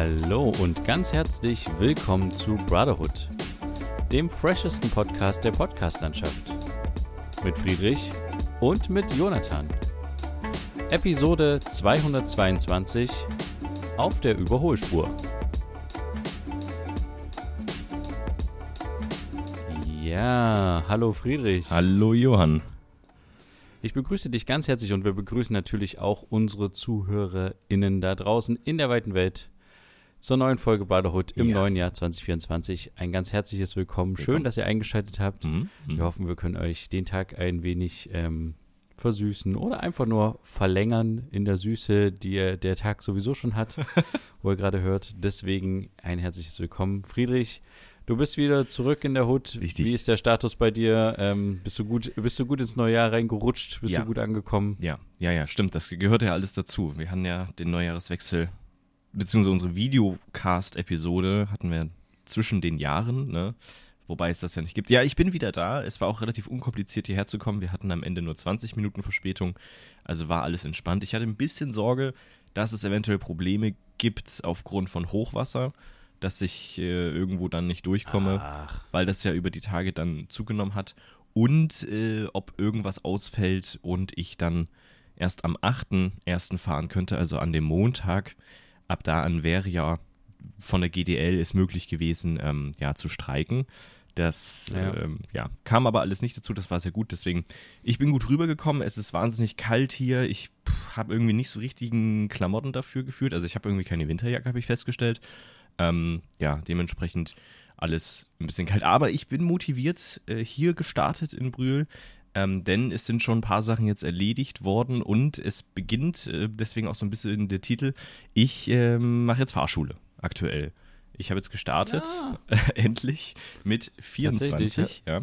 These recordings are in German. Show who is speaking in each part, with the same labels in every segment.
Speaker 1: Hallo und ganz herzlich willkommen zu Brotherhood, dem freshesten Podcast der Podcastlandschaft. Mit Friedrich und mit Jonathan. Episode 222 auf der Überholspur. Ja, hallo Friedrich.
Speaker 2: Hallo Johann.
Speaker 1: Ich begrüße dich ganz herzlich und wir begrüßen natürlich auch unsere ZuhörerInnen da draußen in der weiten Welt zur neuen Folge Brotherhood im
Speaker 2: Ja.
Speaker 1: neuen Jahr 2024. Ein ganz herzliches Willkommen. Schön,
Speaker 2: Willkommen.
Speaker 1: dass ihr eingeschaltet habt.
Speaker 2: Mhm.
Speaker 1: Wir hoffen, wir können euch den Tag ein wenig ähm, versüßen oder einfach nur verlängern in der Süße, die er- der Tag sowieso schon hat, wo ihr gerade hört. Deswegen ein herzliches Willkommen. Friedrich, du bist wieder zurück in der Hut.
Speaker 2: Richtig.
Speaker 1: Wie ist der Status bei dir? Ähm, bist, du gut, bist du gut ins neue Jahr reingerutscht? Bist
Speaker 2: Ja.
Speaker 1: du gut angekommen?
Speaker 2: Ja, ja, ja, stimmt. Das gehört ja alles dazu. Wir hatten ja den Neujahreswechsel, beziehungsweise unsere Videocast-Episode hatten wir zwischen den Jahren, ne? Wobei es das ja nicht gibt. Ja, ich bin wieder da. Es war auch relativ unkompliziert, hierher zu kommen. Wir hatten am Ende nur 20 Minuten Verspätung. Also war alles entspannt. Ich hatte ein bisschen Sorge, dass es eventuell Probleme gibt aufgrund von Hochwasser, dass ich äh, irgendwo dann nicht durchkomme.
Speaker 1: Ach,
Speaker 2: weil das ja über die Tage dann zugenommen hat. Und äh, ob irgendwas ausfällt und ich dann erst am 8.1. fahren könnte, also an dem Montag. Ab da an wäre ja von der GDL es möglich gewesen, ähm, ja, zu streiken. Das
Speaker 1: Ja.
Speaker 2: Ähm, ja, kam aber alles nicht dazu, das war sehr gut. Deswegen, ich bin gut rübergekommen. Es ist wahnsinnig kalt hier. Ich habe irgendwie nicht so richtigen Klamotten dafür gefühlt. Also ich habe irgendwie keine Winterjacke, habe ich festgestellt. Ähm, ja, dementsprechend alles ein bisschen kalt. Aber ich bin motiviert äh, hier gestartet in Brühl, ähm, denn es sind schon ein paar Sachen jetzt erledigt worden und es beginnt, äh, deswegen auch so ein bisschen der Titel, ich ähm, mache jetzt Fahrschule aktuell. Ich habe jetzt gestartet, endlich, mit 24. Ja.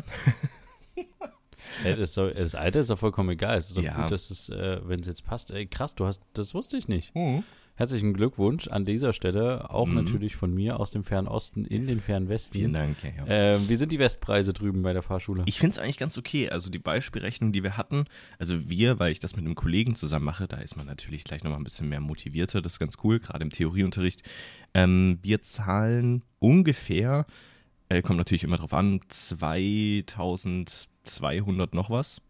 Speaker 1: Ey, das, soll, das Alter ist doch vollkommen egal. Es ist doch
Speaker 2: Ja.
Speaker 1: gut, dass es, äh, wenn es jetzt passt. Ey, krass, du hast, das wusste ich nicht. Herzlichen Glückwunsch an dieser Stelle, auch
Speaker 2: Mhm.
Speaker 1: natürlich von mir aus dem fernen Osten in den fernen Westen.
Speaker 2: Vielen Dank. Ja, ja.
Speaker 1: Ähm, wie sind die Westpreise drüben bei der Fahrschule?
Speaker 2: Ich finde es eigentlich ganz okay. Also die Beispielrechnung, die wir hatten, also wir, weil ich das mit einem Kollegen zusammen mache, da ist man natürlich gleich nochmal ein bisschen mehr motivierter. Das ist ganz cool, gerade im Theorieunterricht. Ähm, wir zahlen ungefähr, äh, kommt natürlich immer drauf an, 2200 noch was.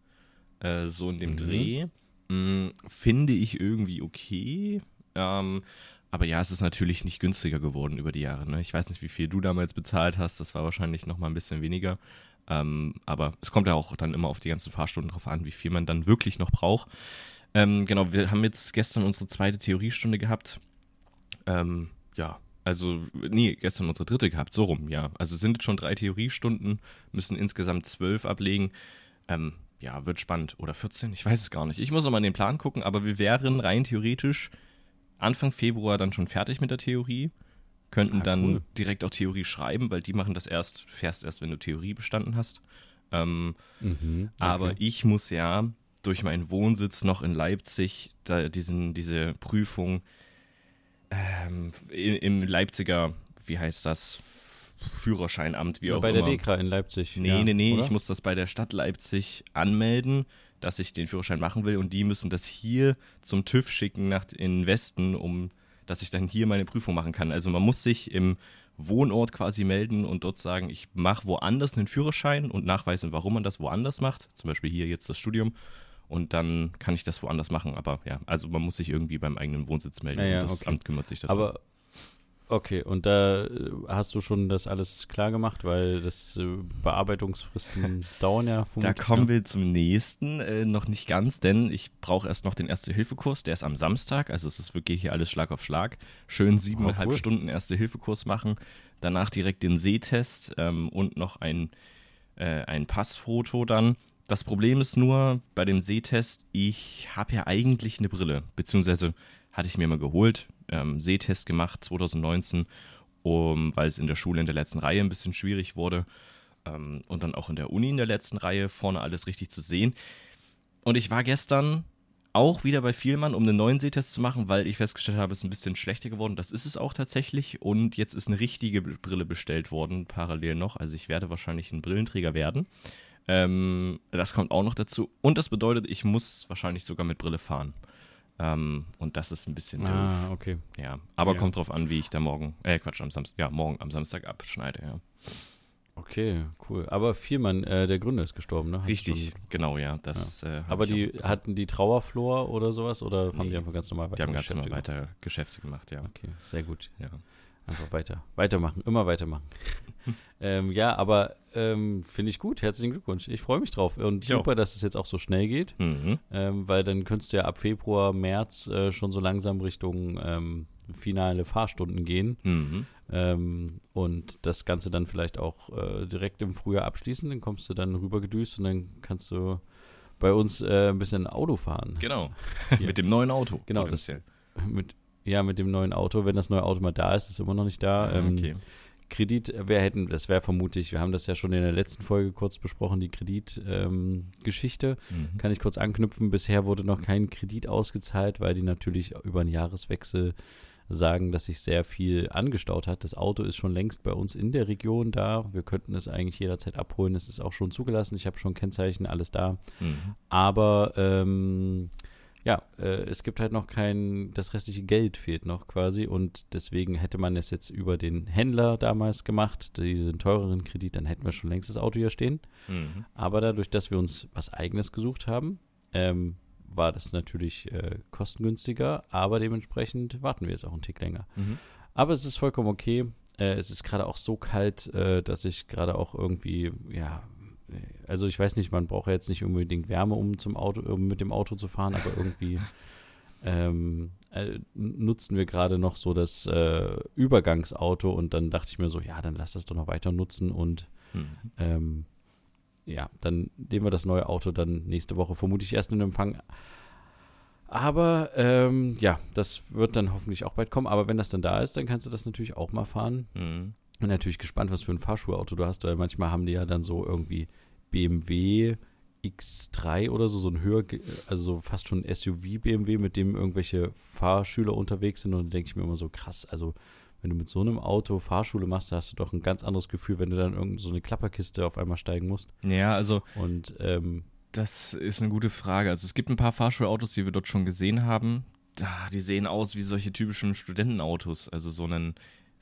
Speaker 2: Äh, so in dem
Speaker 1: Mhm.
Speaker 2: Dreh. Mm, finde ich irgendwie okay. Ähm, aber ja, es ist natürlich nicht günstiger geworden über die Jahre. Ne? Ich weiß nicht, wie viel du damals bezahlt hast. Das war wahrscheinlich noch mal ein bisschen weniger. Ähm, aber es kommt ja auch dann immer auf die ganzen Fahrstunden drauf an, wie viel man dann wirklich noch braucht. Ähm, genau, wir haben jetzt gestern unsere zweite Theoriestunde gehabt. Ähm, ja, also, nee, gestern unsere dritte gehabt, so rum, ja. Also sind jetzt schon drei Theoriestunden, müssen insgesamt zwölf ablegen. Ähm, ja, wird spannend. Oder 14, ich weiß es gar nicht. Ich muss nochmal in den Plan gucken, aber wir wären rein theoretisch Anfang Februar dann schon fertig mit der Theorie. Könnten
Speaker 1: Ah,
Speaker 2: dann
Speaker 1: cool.
Speaker 2: direkt auch Theorie schreiben, weil die machen das erst, du fährst erst, wenn du Theorie bestanden hast. Ähm,
Speaker 1: Mhm,
Speaker 2: aber
Speaker 1: okay.
Speaker 2: ich muss ja durch meinen Wohnsitz noch in Leipzig da diesen, diese Prüfung ähm, in, im Leipziger, wie heißt das, Führerscheinamt, wie
Speaker 1: Ja,
Speaker 2: auch
Speaker 1: bei der
Speaker 2: immer.
Speaker 1: DEKRA in Leipzig.
Speaker 2: Nee,
Speaker 1: ja,
Speaker 2: nee, nee,
Speaker 1: oder?
Speaker 2: ich muss das bei der Stadt Leipzig anmelden, dass ich den Führerschein machen will und die müssen das hier zum TÜV schicken nach in den Westen, um dass ich dann hier meine Prüfung machen kann. Also man muss sich im Wohnort quasi melden und dort sagen, ich mache woanders einen Führerschein und nachweisen, warum man das woanders macht. Zum Beispiel hier jetzt das Studium. Und dann kann ich das woanders machen. Aber ja, also man muss sich irgendwie beim eigenen Wohnsitz melden
Speaker 1: Ja, ja,
Speaker 2: das
Speaker 1: okay.
Speaker 2: Amt kümmert sich darum.
Speaker 1: Aber okay, und da äh, hast du schon das alles klar gemacht, weil das äh, Bearbeitungsfristen dauern ja
Speaker 2: Da kommen
Speaker 1: ne?
Speaker 2: wir zum nächsten, äh, noch nicht ganz, denn ich brauche erst noch den Erste-Hilfe-Kurs, der ist am Samstag, also es ist wirklich hier alles Schlag auf Schlag. Schön siebeneinhalb
Speaker 1: Oh, cool.
Speaker 2: Stunden Erste-Hilfe-Kurs machen, danach direkt den Sehtest ähm, und noch ein, äh, ein Passfoto dann. Das Problem ist nur, bei dem Sehtest, ich habe ja eigentlich eine Brille, beziehungsweise hatte ich mir mal geholt, ähm, Sehtest gemacht 2019, um, weil es in der Schule in der letzten Reihe ein bisschen schwierig wurde ähm, und dann auch in der Uni in der letzten Reihe vorne alles richtig zu sehen. Und ich war gestern auch wieder bei Vielmann, um einen neuen Sehtest zu machen, weil ich festgestellt habe, es ist ein bisschen schlechter geworden. Das ist es auch tatsächlich. Und jetzt ist eine richtige Brille bestellt worden, parallel noch. Also ich werde wahrscheinlich ein Brillenträger werden. Ähm, das kommt auch noch dazu. Und das bedeutet, ich muss wahrscheinlich sogar mit Brille fahren. Ähm, und das ist ein bisschen doof.
Speaker 1: Ah, okay.
Speaker 2: Ja, aber
Speaker 1: Ja.
Speaker 2: kommt drauf an, wie ich da morgen, äh, Quatsch, am Samstag, ja, morgen am Samstag abschneide, ja.
Speaker 1: Okay, cool. Aber Viermann, äh, der Gründer ist gestorben, ne? Hast
Speaker 2: Richtig, genau, ja. Das, äh, hab
Speaker 1: Aber die
Speaker 2: auch-
Speaker 1: hatten die Trauerflor oder sowas oder haben
Speaker 2: Nee,
Speaker 1: die einfach ganz normal
Speaker 2: die haben ganz normal weiter Geschäfte gemacht, ja.
Speaker 1: Okay, sehr gut.
Speaker 2: ja.
Speaker 1: Einfach weiter. Weitermachen, immer weitermachen. ähm, ja, aber ähm, finde ich gut. Herzlichen Glückwunsch. Ich freue mich drauf. Und
Speaker 2: auch.
Speaker 1: super, dass es jetzt auch so schnell geht,
Speaker 2: Mhm.
Speaker 1: ähm, weil dann könntest du ja ab Februar, März äh, schon so langsam Richtung ähm, finale Fahrstunden gehen.
Speaker 2: Mhm.
Speaker 1: Ähm, und das Ganze dann vielleicht auch äh, direkt im Frühjahr abschließen. Dann kommst du dann rübergedüst und dann kannst du bei uns äh, ein bisschen Auto fahren.
Speaker 2: Genau. Mit dem neuen Auto.
Speaker 1: Genau,
Speaker 2: potenziell.
Speaker 1: Mit, ja, mit dem neuen Auto. Wenn das neue Auto mal da ist, ist es immer noch nicht da.
Speaker 2: Ah,
Speaker 1: Ähm,
Speaker 2: okay.
Speaker 1: Kredit, wir hätten, das wäre vermutlich, wir haben das ja schon in der letzten Folge kurz besprochen, die Kreditgeschichte.
Speaker 2: Mhm.
Speaker 1: Kann ich kurz anknüpfen. Bisher wurde noch kein Kredit ausgezahlt, weil die natürlich über einen Jahreswechsel sagen, dass sich sehr viel angestaut hat. Das Auto ist schon längst bei uns in der Region da. Wir könnten es eigentlich jederzeit abholen. Es ist auch schon zugelassen. Ich habe schon Kennzeichen, alles da.
Speaker 2: Mhm.
Speaker 1: Aber ähm, ja, äh, es gibt halt noch kein, das restliche Geld fehlt noch quasi und deswegen hätte man es jetzt über den Händler damals gemacht, diesen teureren Kredit, dann hätten wir schon längst das Auto hier stehen.
Speaker 2: Mhm.
Speaker 1: Aber dadurch, dass wir uns was Eigenes gesucht haben, ähm, war das natürlich äh, kostengünstiger, aber dementsprechend warten wir jetzt auch einen Tick länger.
Speaker 2: Mhm.
Speaker 1: Aber es ist vollkommen okay. Äh, es ist gerade auch so kalt, äh, dass ich gerade auch irgendwie, ja, also ich weiß nicht, man braucht ja jetzt nicht unbedingt Wärme, um zum Auto, um mit dem Auto zu fahren, aber irgendwie ähm, äh, nutzen wir gerade noch so das äh, Übergangsauto und dann dachte ich mir so, ja, dann lass das doch noch weiter nutzen und
Speaker 2: Mhm.
Speaker 1: ähm, ja, dann nehmen wir das neue Auto dann nächste Woche vermutlich erst in Empfang. Aber ähm, ja, das wird dann hoffentlich auch bald kommen. Aber wenn das dann da ist, dann kannst du das natürlich auch mal fahren.
Speaker 2: Mhm.
Speaker 1: Bin natürlich gespannt, was für ein Fahrschulauto du hast, weil manchmal haben die ja dann so irgendwie BMW X3 oder so, so ein höher, also so fast schon SUV BMW, mit dem irgendwelche Fahrschüler unterwegs sind. Und dann denke ich mir immer so krass, also wenn du mit so einem Auto Fahrschule machst, da hast du doch ein ganz anderes Gefühl, wenn du dann irgend so eine Klapperkiste auf einmal steigen musst.
Speaker 2: Ja, also
Speaker 1: Und ähm,
Speaker 2: Das ist eine gute Frage. Also es gibt ein paar Fahrschulautos, die wir dort schon gesehen haben. Da, die sehen aus wie solche typischen Studentenautos. Also so einen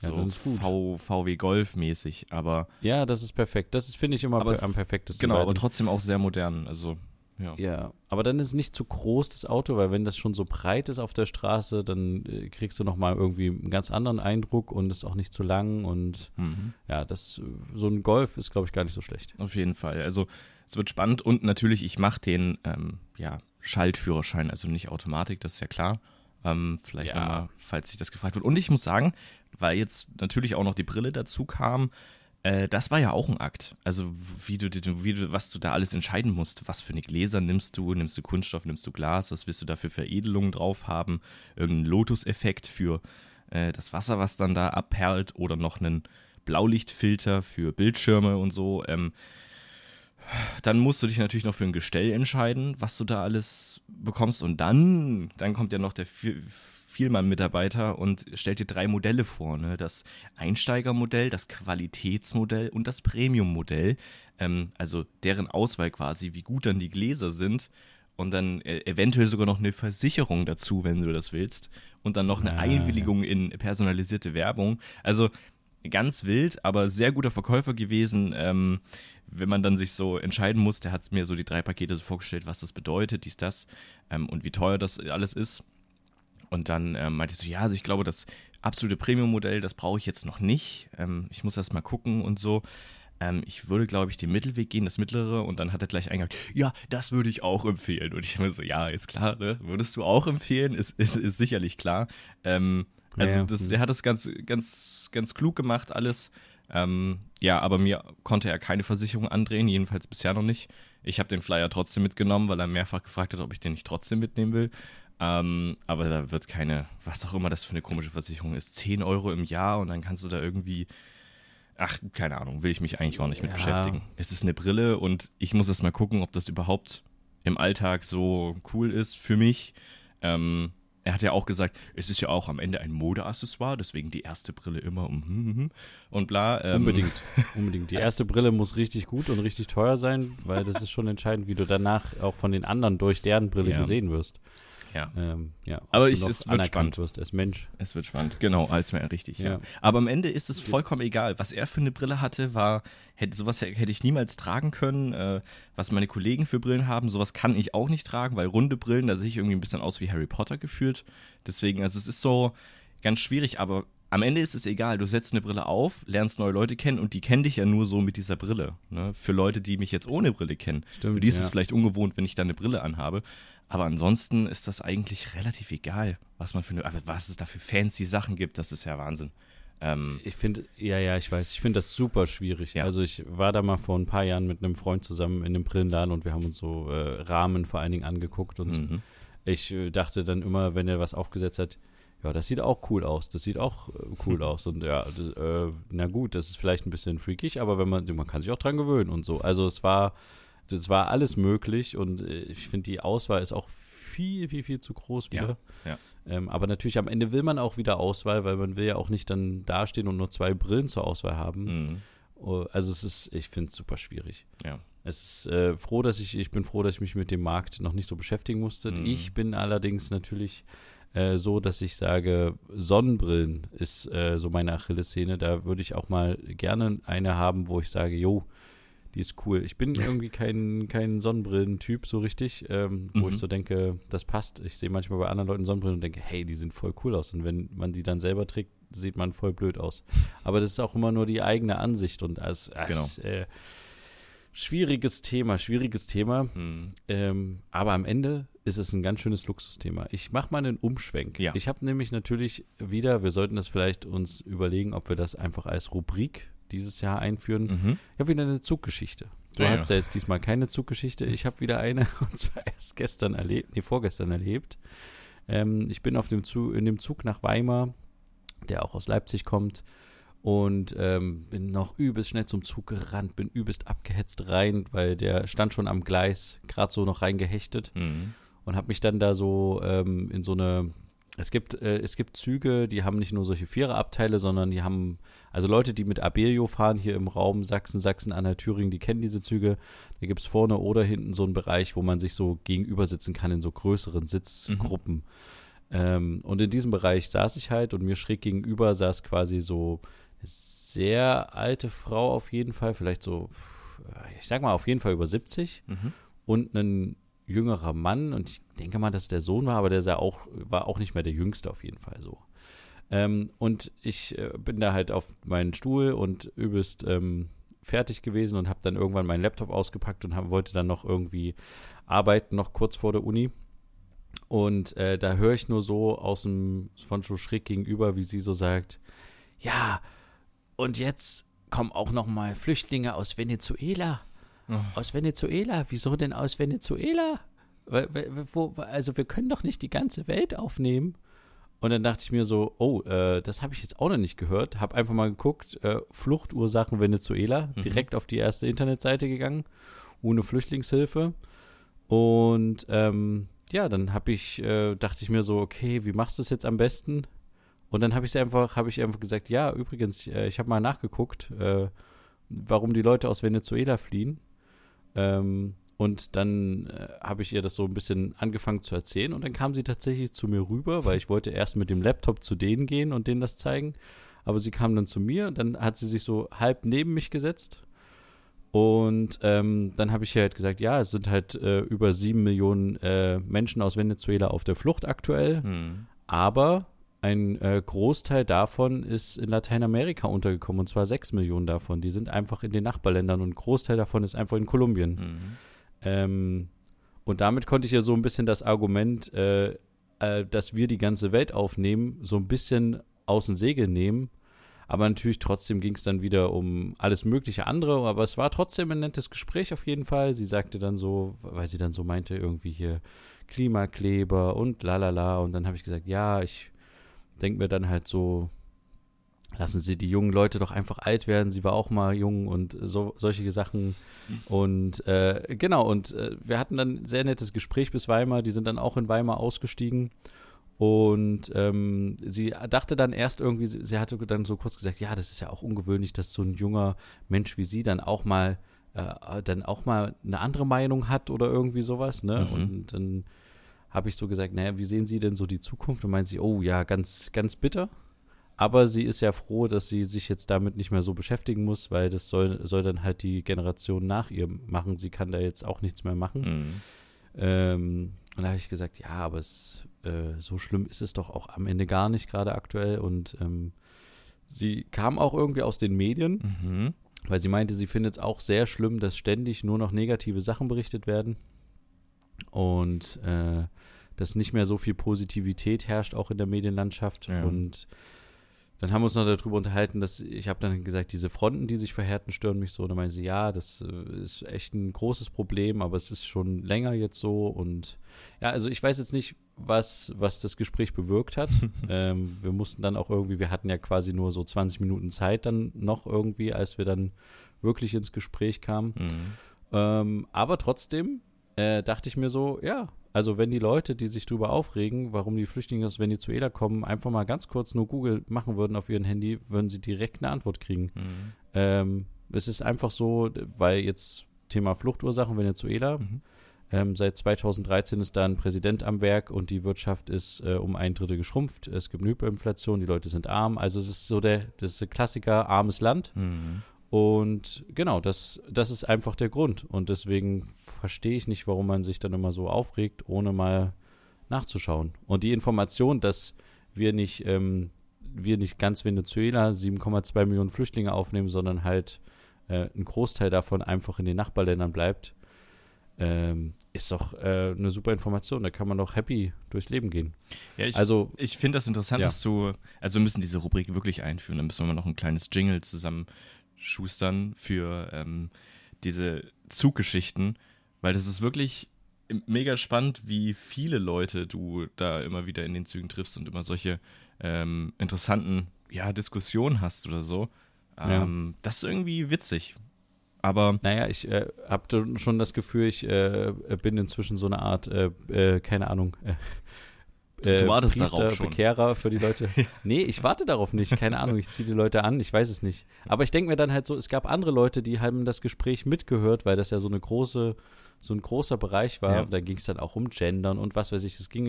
Speaker 1: Ja,
Speaker 2: so v, VW Golf mäßig. Aber
Speaker 1: ja, das ist perfekt. Das ist, finde ich, immer per,
Speaker 2: es-
Speaker 1: am perfektesten.
Speaker 2: genau, aber trotzdem auch sehr modern. Also ja.
Speaker 1: Ja, aber dann ist es nicht zu groß, das Auto, weil wenn das schon so breit ist auf der Straße, dann äh, kriegst du nochmal irgendwie einen ganz anderen Eindruck und ist auch nicht zu lang und
Speaker 2: Mhm.
Speaker 1: ja, das, so ein Golf ist, glaube ich, gar nicht so schlecht.
Speaker 2: Auf jeden Fall. Also es wird spannend und natürlich, ich mache den ähm, ja, Schaltführerschein, also nicht Automatik, das ist ja klar. Ähm, vielleicht
Speaker 1: Ja.
Speaker 2: nochmal, falls sich das gefragt wird. Und ich muss sagen, weil jetzt natürlich auch noch die Brille dazu kam, äh, das war ja auch ein Akt. Also wie du, wie du, was du da alles entscheiden musst. Was für eine Gläser nimmst du? Nimmst du Kunststoff, nimmst du Glas? Was willst du da für Veredelungen drauf haben? Irgendeinen Lotus-Effekt für äh, das Wasser, was dann da abperlt oder noch einen Blaulichtfilter für Bildschirme und so. Ähm, dann musst du dich natürlich noch für ein Gestell entscheiden, was du da alles bekommst. Und dann, dann kommt ja noch der Vi- Vielmann-Mitarbeiter und stellt dir drei Modelle vor. Ne? Das Einsteigermodell, das Qualitätsmodell und das Premium-Modell. Ähm, also deren Auswahl quasi, wie gut dann die Gläser sind. Und dann äh, eventuell sogar noch eine Versicherung dazu, wenn du das willst. Und dann noch eine
Speaker 1: Ah,
Speaker 2: Einwilligung in personalisierte Werbung. Also ganz wild, aber sehr guter Verkäufer gewesen. Ähm, wenn man dann sich so entscheiden muss, der hat mir so die drei Pakete so vorgestellt, was das bedeutet, dies, das ähm, und wie teuer das alles ist. Und dann ähm, meinte ich so, ja, also ich glaube, das absolute Premium-Modell, das brauche ich jetzt noch nicht. Ähm, ich muss erst mal gucken und so. Ähm, ich würde, glaube ich, den Mittelweg gehen, das mittlere. Und dann hat er gleich eingegangen, ja, das würde ich auch empfehlen. Und ich habe so, ja, ist klar, ne? Würdest du auch empfehlen? Ist, ist, ist sicherlich klar. Ähm, also
Speaker 1: Ja.
Speaker 2: das, der hat es ganz, ganz, ganz klug gemacht, alles. Ähm, ja, aber mir konnte er keine Versicherung andrehen, jedenfalls bisher noch nicht. Ich habe den Flyer trotzdem mitgenommen, weil er mehrfach gefragt hat, ob ich den nicht trotzdem mitnehmen will. Ähm, aber da wird keine, was auch immer das für eine komische Versicherung ist, 10 Euro im Jahr und dann kannst du da irgendwie, ach, keine Ahnung, will ich mich eigentlich gar nicht mit
Speaker 1: Ja.
Speaker 2: beschäftigen. Es ist eine Brille und ich muss erst mal gucken, ob das überhaupt im Alltag so cool ist für mich. Ähm, er hat ja auch gesagt, es ist ja auch am Ende ein Modeaccessoire, deswegen die erste Brille immer um hm, hm, hm und bla. Ähm,
Speaker 1: Unbedingt, unbedingt. Die erste Brille muss richtig gut und richtig teuer sein, weil das ist schon entscheidend, wie du danach auch von den anderen durch deren Brille
Speaker 2: Ja.
Speaker 1: gesehen wirst.
Speaker 2: Ja.
Speaker 1: Ähm, ja
Speaker 2: Aber ich- es wird spannend.
Speaker 1: wirst als Mensch.
Speaker 2: Es wird spannend, genau, als mehr richtig, ja.
Speaker 1: Ja.
Speaker 2: Aber am Ende ist es vollkommen egal. Was er für eine Brille hatte, war, hätte, sowas hätte ich niemals tragen können. Äh, was meine Kollegen für Brillen haben, sowas kann ich auch nicht tragen, weil runde Brillen, da sehe ich irgendwie ein bisschen aus wie Harry Potter gefühlt. Deswegen, also es ist so ganz schwierig, aber am Ende ist es egal. Du setzt eine Brille auf, lernst neue Leute kennen und die kennen dich ja nur so mit dieser Brille. Ne? Für Leute, die mich jetzt ohne Brille kennen,
Speaker 1: Stimmt,
Speaker 2: für die ist es
Speaker 1: ja.
Speaker 2: vielleicht ungewohnt, wenn ich da eine Brille anhabe. Aber ansonsten ist das eigentlich relativ egal, was man für eine, was es da für fancy Sachen gibt, das ist ja Wahnsinn. Ähm,
Speaker 1: Ich finde, ja, ja, ich weiß, ich finde das super schwierig.
Speaker 2: Ja.
Speaker 1: Also ich war da mal vor ein paar Jahren mit einem Freund zusammen in einem Brillenladen und wir haben uns so äh, Rahmen vor allen Dingen angeguckt und
Speaker 2: mhm.
Speaker 1: ich äh, dachte dann immer, wenn er was aufgesetzt hat, ja, das sieht auch cool aus, das sieht auch äh, cool aus und ja, das, äh, na gut, das ist vielleicht ein bisschen freakig, aber wenn man, man kann sich auch dran gewöhnen und so. Also es war, das war alles möglich und äh, ich finde die Auswahl ist auch viel, viel, viel zu groß
Speaker 2: Ja,
Speaker 1: wieder.
Speaker 2: ja.
Speaker 1: Ähm, aber natürlich am Ende will man auch wieder Auswahl, weil man will ja auch nicht dann dastehen und nur zwei Brillen zur Auswahl haben.
Speaker 2: Mhm.
Speaker 1: Oh, Also es ist, ich finde es super schwierig.
Speaker 2: Ja.
Speaker 1: Es ist äh, froh, dass ich, ich bin froh, dass ich mich mit dem Markt noch nicht so beschäftigen musste.
Speaker 2: Mhm.
Speaker 1: Ich bin allerdings natürlich äh, so, dass ich sage, Sonnenbrillen ist äh, so meine Achillessehne. Da würde ich auch mal gerne eine haben, wo ich sage, jo, die ist cool. Ich bin irgendwie kein, kein Sonnenbrillentyp so richtig, ähm, wo
Speaker 2: Mhm.
Speaker 1: ich so denke, das passt. Ich sehe manchmal bei anderen Leuten Sonnenbrillen und denke, hey, die sehen voll cool aus. Und wenn man die dann selber trägt, sieht man voll blöd aus. Aber das ist auch immer nur die eigene Ansicht und als, als äh, schwieriges Thema, schwieriges Thema.
Speaker 2: Mhm.
Speaker 1: Ähm, aber am Ende ist es ein ganz schönes Luxusthema. Ich mache mal einen Umschwenk.
Speaker 2: Ja.
Speaker 1: Ich habe nämlich natürlich wieder, wir sollten das vielleicht uns überlegen, ob wir das einfach als Rubrik dieses Jahr einführen.
Speaker 2: Mhm.
Speaker 1: Ich habe wieder eine Zuggeschichte. Du
Speaker 2: Ja,
Speaker 1: hast ja jetzt diesmal keine Zuggeschichte. Ich habe wieder eine, und zwar erst gestern erlebt, nee, vorgestern erlebt. Ähm, ich bin auf dem Zug, in dem Zug nach Weimar, der auch aus Leipzig kommt, und ähm, bin noch übelst schnell zum Zug gerannt, bin übelst abgehetzt rein, weil der stand schon am Gleis, gerade so noch reingehechtet
Speaker 2: Mhm.
Speaker 1: und habe mich dann da so ähm, in so eine es gibt äh, es gibt Züge, die haben nicht nur solche Viererabteile, sondern die haben also Leute, die mit Abellio fahren hier im Raum Sachsen, Sachsen-Anhalt, Thüringen, die kennen diese Züge. Da gibt es vorne oder hinten so einen Bereich, wo man sich so gegenüber sitzen kann in so größeren Sitzgruppen. Ähm, und in diesem Bereich saß ich halt und mir schräg gegenüber saß quasi so eine sehr alte Frau auf jeden Fall, vielleicht so, ich sag mal auf jeden Fall über 70
Speaker 2: Mhm.
Speaker 1: und ein jüngerer Mann und ich denke mal, dass der Sohn war, aber der sah auch, war auch nicht mehr der Jüngste auf jeden Fall so. Ähm, und ich äh, bin da halt auf meinen Stuhl und übelst ähm, fertig gewesen und habe dann irgendwann meinen Laptop ausgepackt und hab, wollte dann noch irgendwie arbeiten, noch kurz vor der Uni. Und äh, da höre ich nur so aus dem, von so schräg gegenüber, wie sie so sagt, ja, und jetzt kommen auch noch mal Flüchtlinge aus Venezuela.
Speaker 2: Oh.
Speaker 1: Aus Venezuela? Wieso denn aus Venezuela? Wo, also wir können doch nicht die ganze Welt aufnehmen. Und dann dachte ich mir so, oh, äh, das habe ich jetzt auch noch nicht gehört. Habe einfach mal geguckt, äh, Fluchtursachen Venezuela,
Speaker 2: Mhm.
Speaker 1: direkt auf die erste Internetseite gegangen, ohne Flüchtlingshilfe. Und ähm, ja, dann habe ich, äh, dachte ich mir so, okay, wie machst du es jetzt am besten? Und dann habe ich einfach, habe ich einfach gesagt, ja, übrigens, äh, ich habe mal nachgeguckt, äh, warum die Leute aus Venezuela fliehen. Ähm, und dann äh, habe ich ihr das so ein bisschen angefangen zu erzählen und dann kam sie tatsächlich zu mir rüber, weil ich wollte erst mit dem Laptop zu denen gehen und denen das zeigen. Aber sie kam dann zu mir und dann hat sie sich so halb neben mich gesetzt. Und ähm, dann habe ich ihr halt gesagt, ja, es sind halt äh, über sieben Millionen äh, Menschen aus Venezuela auf der Flucht aktuell.
Speaker 2: Mhm.
Speaker 1: Aber ein äh, Großteil davon ist in Lateinamerika untergekommen, und zwar sechs Millionen davon. Die sind einfach in den Nachbarländern und ein Großteil davon ist einfach in Kolumbien.
Speaker 2: Mhm.
Speaker 1: Ähm, und damit konnte ich ja so ein bisschen das Argument, äh, äh, dass wir die ganze Welt aufnehmen, so ein bisschen aus dem Segel nehmen. Aber natürlich trotzdem ging es dann wieder um alles mögliche andere. Aber es war trotzdem ein nettes Gespräch auf jeden Fall. Sie sagte dann so, weil sie dann so meinte, irgendwie hier Klimakleber und lalala. Und dann habe ich gesagt, ja, ich denke mir dann halt so, lassen Sie die jungen Leute doch einfach alt werden. Sie war auch mal jung und so, solche Sachen. Und äh, genau, und äh, wir hatten dann ein sehr nettes Gespräch bis Weimar. Die sind dann auch in Weimar ausgestiegen. Und ähm, sie dachte dann erst irgendwie, sie, sie hatte dann so kurz gesagt, ja, das ist ja auch ungewöhnlich, dass so ein junger Mensch wie sie dann auch mal äh, dann auch mal eine andere Meinung hat oder irgendwie sowas, ne?
Speaker 2: Mhm.
Speaker 1: Und dann habe ich so gesagt, naja, wie sehen Sie denn so die Zukunft? Und meint sie, oh ja, ganz, ganz bitter. Aber sie ist ja froh, dass sie sich jetzt damit nicht mehr so beschäftigen muss, weil das soll, soll dann halt die Generation nach ihr machen. Sie kann da jetzt auch nichts mehr machen.
Speaker 2: Mhm.
Speaker 1: Ähm, und da habe ich gesagt, ja, aber es, äh, so schlimm ist es doch auch am Ende gar nicht gerade aktuell. Und ähm, sie kam auch irgendwie aus den Medien,
Speaker 2: Mhm.
Speaker 1: weil sie meinte, sie findet es auch sehr schlimm, dass ständig nur noch negative Sachen berichtet werden und äh, dass nicht mehr so viel Positivität herrscht auch in der Medienlandschaft.
Speaker 2: Ja.
Speaker 1: Und dann haben wir uns noch darüber unterhalten, dass ich habe dann gesagt, diese Fronten, die sich verhärten, stören mich so. Und dann meinte sie, ja, das äh, ist echt ein großes Problem, aber es ist schon länger jetzt so. Und ja, also ich weiß jetzt nicht, was, was das Gespräch bewirkt hat. ähm, wir mussten dann auch irgendwie, wir hatten ja quasi nur so 20 Minuten Zeit dann noch irgendwie, als wir dann wirklich ins Gespräch kamen.
Speaker 2: Mhm.
Speaker 1: Ähm, aber trotzdem äh, dachte ich mir so, ja, also wenn die Leute, die sich drüber aufregen, warum die Flüchtlinge aus Venezuela kommen, einfach mal ganz kurz nur Google machen würden auf ihren Handy, würden sie direkt eine Antwort kriegen.
Speaker 2: Mhm.
Speaker 1: Ähm, es ist einfach so, weil jetzt Thema Fluchtursachen Venezuela,
Speaker 2: Mhm.
Speaker 1: ähm, seit 2013 ist da ein Präsident am Werk und die Wirtschaft ist äh, um ein Drittel geschrumpft. Es gibt eine Hyperinflation, die Leute sind arm. Also es ist so der, das ist der Klassiker, armes Land.
Speaker 2: Mhm.
Speaker 1: Und genau, das, das ist einfach der Grund. Und deswegen verstehe ich nicht, warum man sich dann immer so aufregt, ohne mal nachzuschauen. Und die Information, dass wir nicht, ähm, wir nicht ganz Venezuela 7,2 Millionen Flüchtlinge aufnehmen, sondern halt äh, ein Großteil davon einfach in den Nachbarländern bleibt, ähm, ist doch äh, eine super Information. Da kann man doch happy durchs Leben gehen.
Speaker 2: Ja, ich,
Speaker 1: Also,
Speaker 2: ich finde das interessant,
Speaker 1: Ja.
Speaker 2: dass du, also wir müssen diese Rubrik wirklich einführen, dann müssen wir noch ein kleines Jingle zusammenschustern für ähm, diese Zuggeschichten, weil das ist wirklich mega spannend, wie viele Leute du da immer wieder in den Zügen triffst und immer solche ähm, interessanten ja, Diskussionen hast oder so.
Speaker 1: Ja.
Speaker 2: Ähm, Das ist irgendwie witzig. Aber
Speaker 1: Naja, ich äh, habe schon das Gefühl, ich äh, bin inzwischen so eine Art, äh, äh, keine Ahnung, äh,
Speaker 2: Du- du wartest
Speaker 1: Priester,
Speaker 2: darauf schon.
Speaker 1: Bekehrer für die Leute. Nee, ich warte darauf nicht, keine Ahnung, ich ziehe die Leute an, ich weiß es nicht. Aber ich denke mir dann halt so, es gab andere Leute, die haben das Gespräch mitgehört, weil das ja so eine große, so ein großer Bereich war.
Speaker 2: Ja.
Speaker 1: Da ging es dann auch um Gendern und was weiß ich, es ging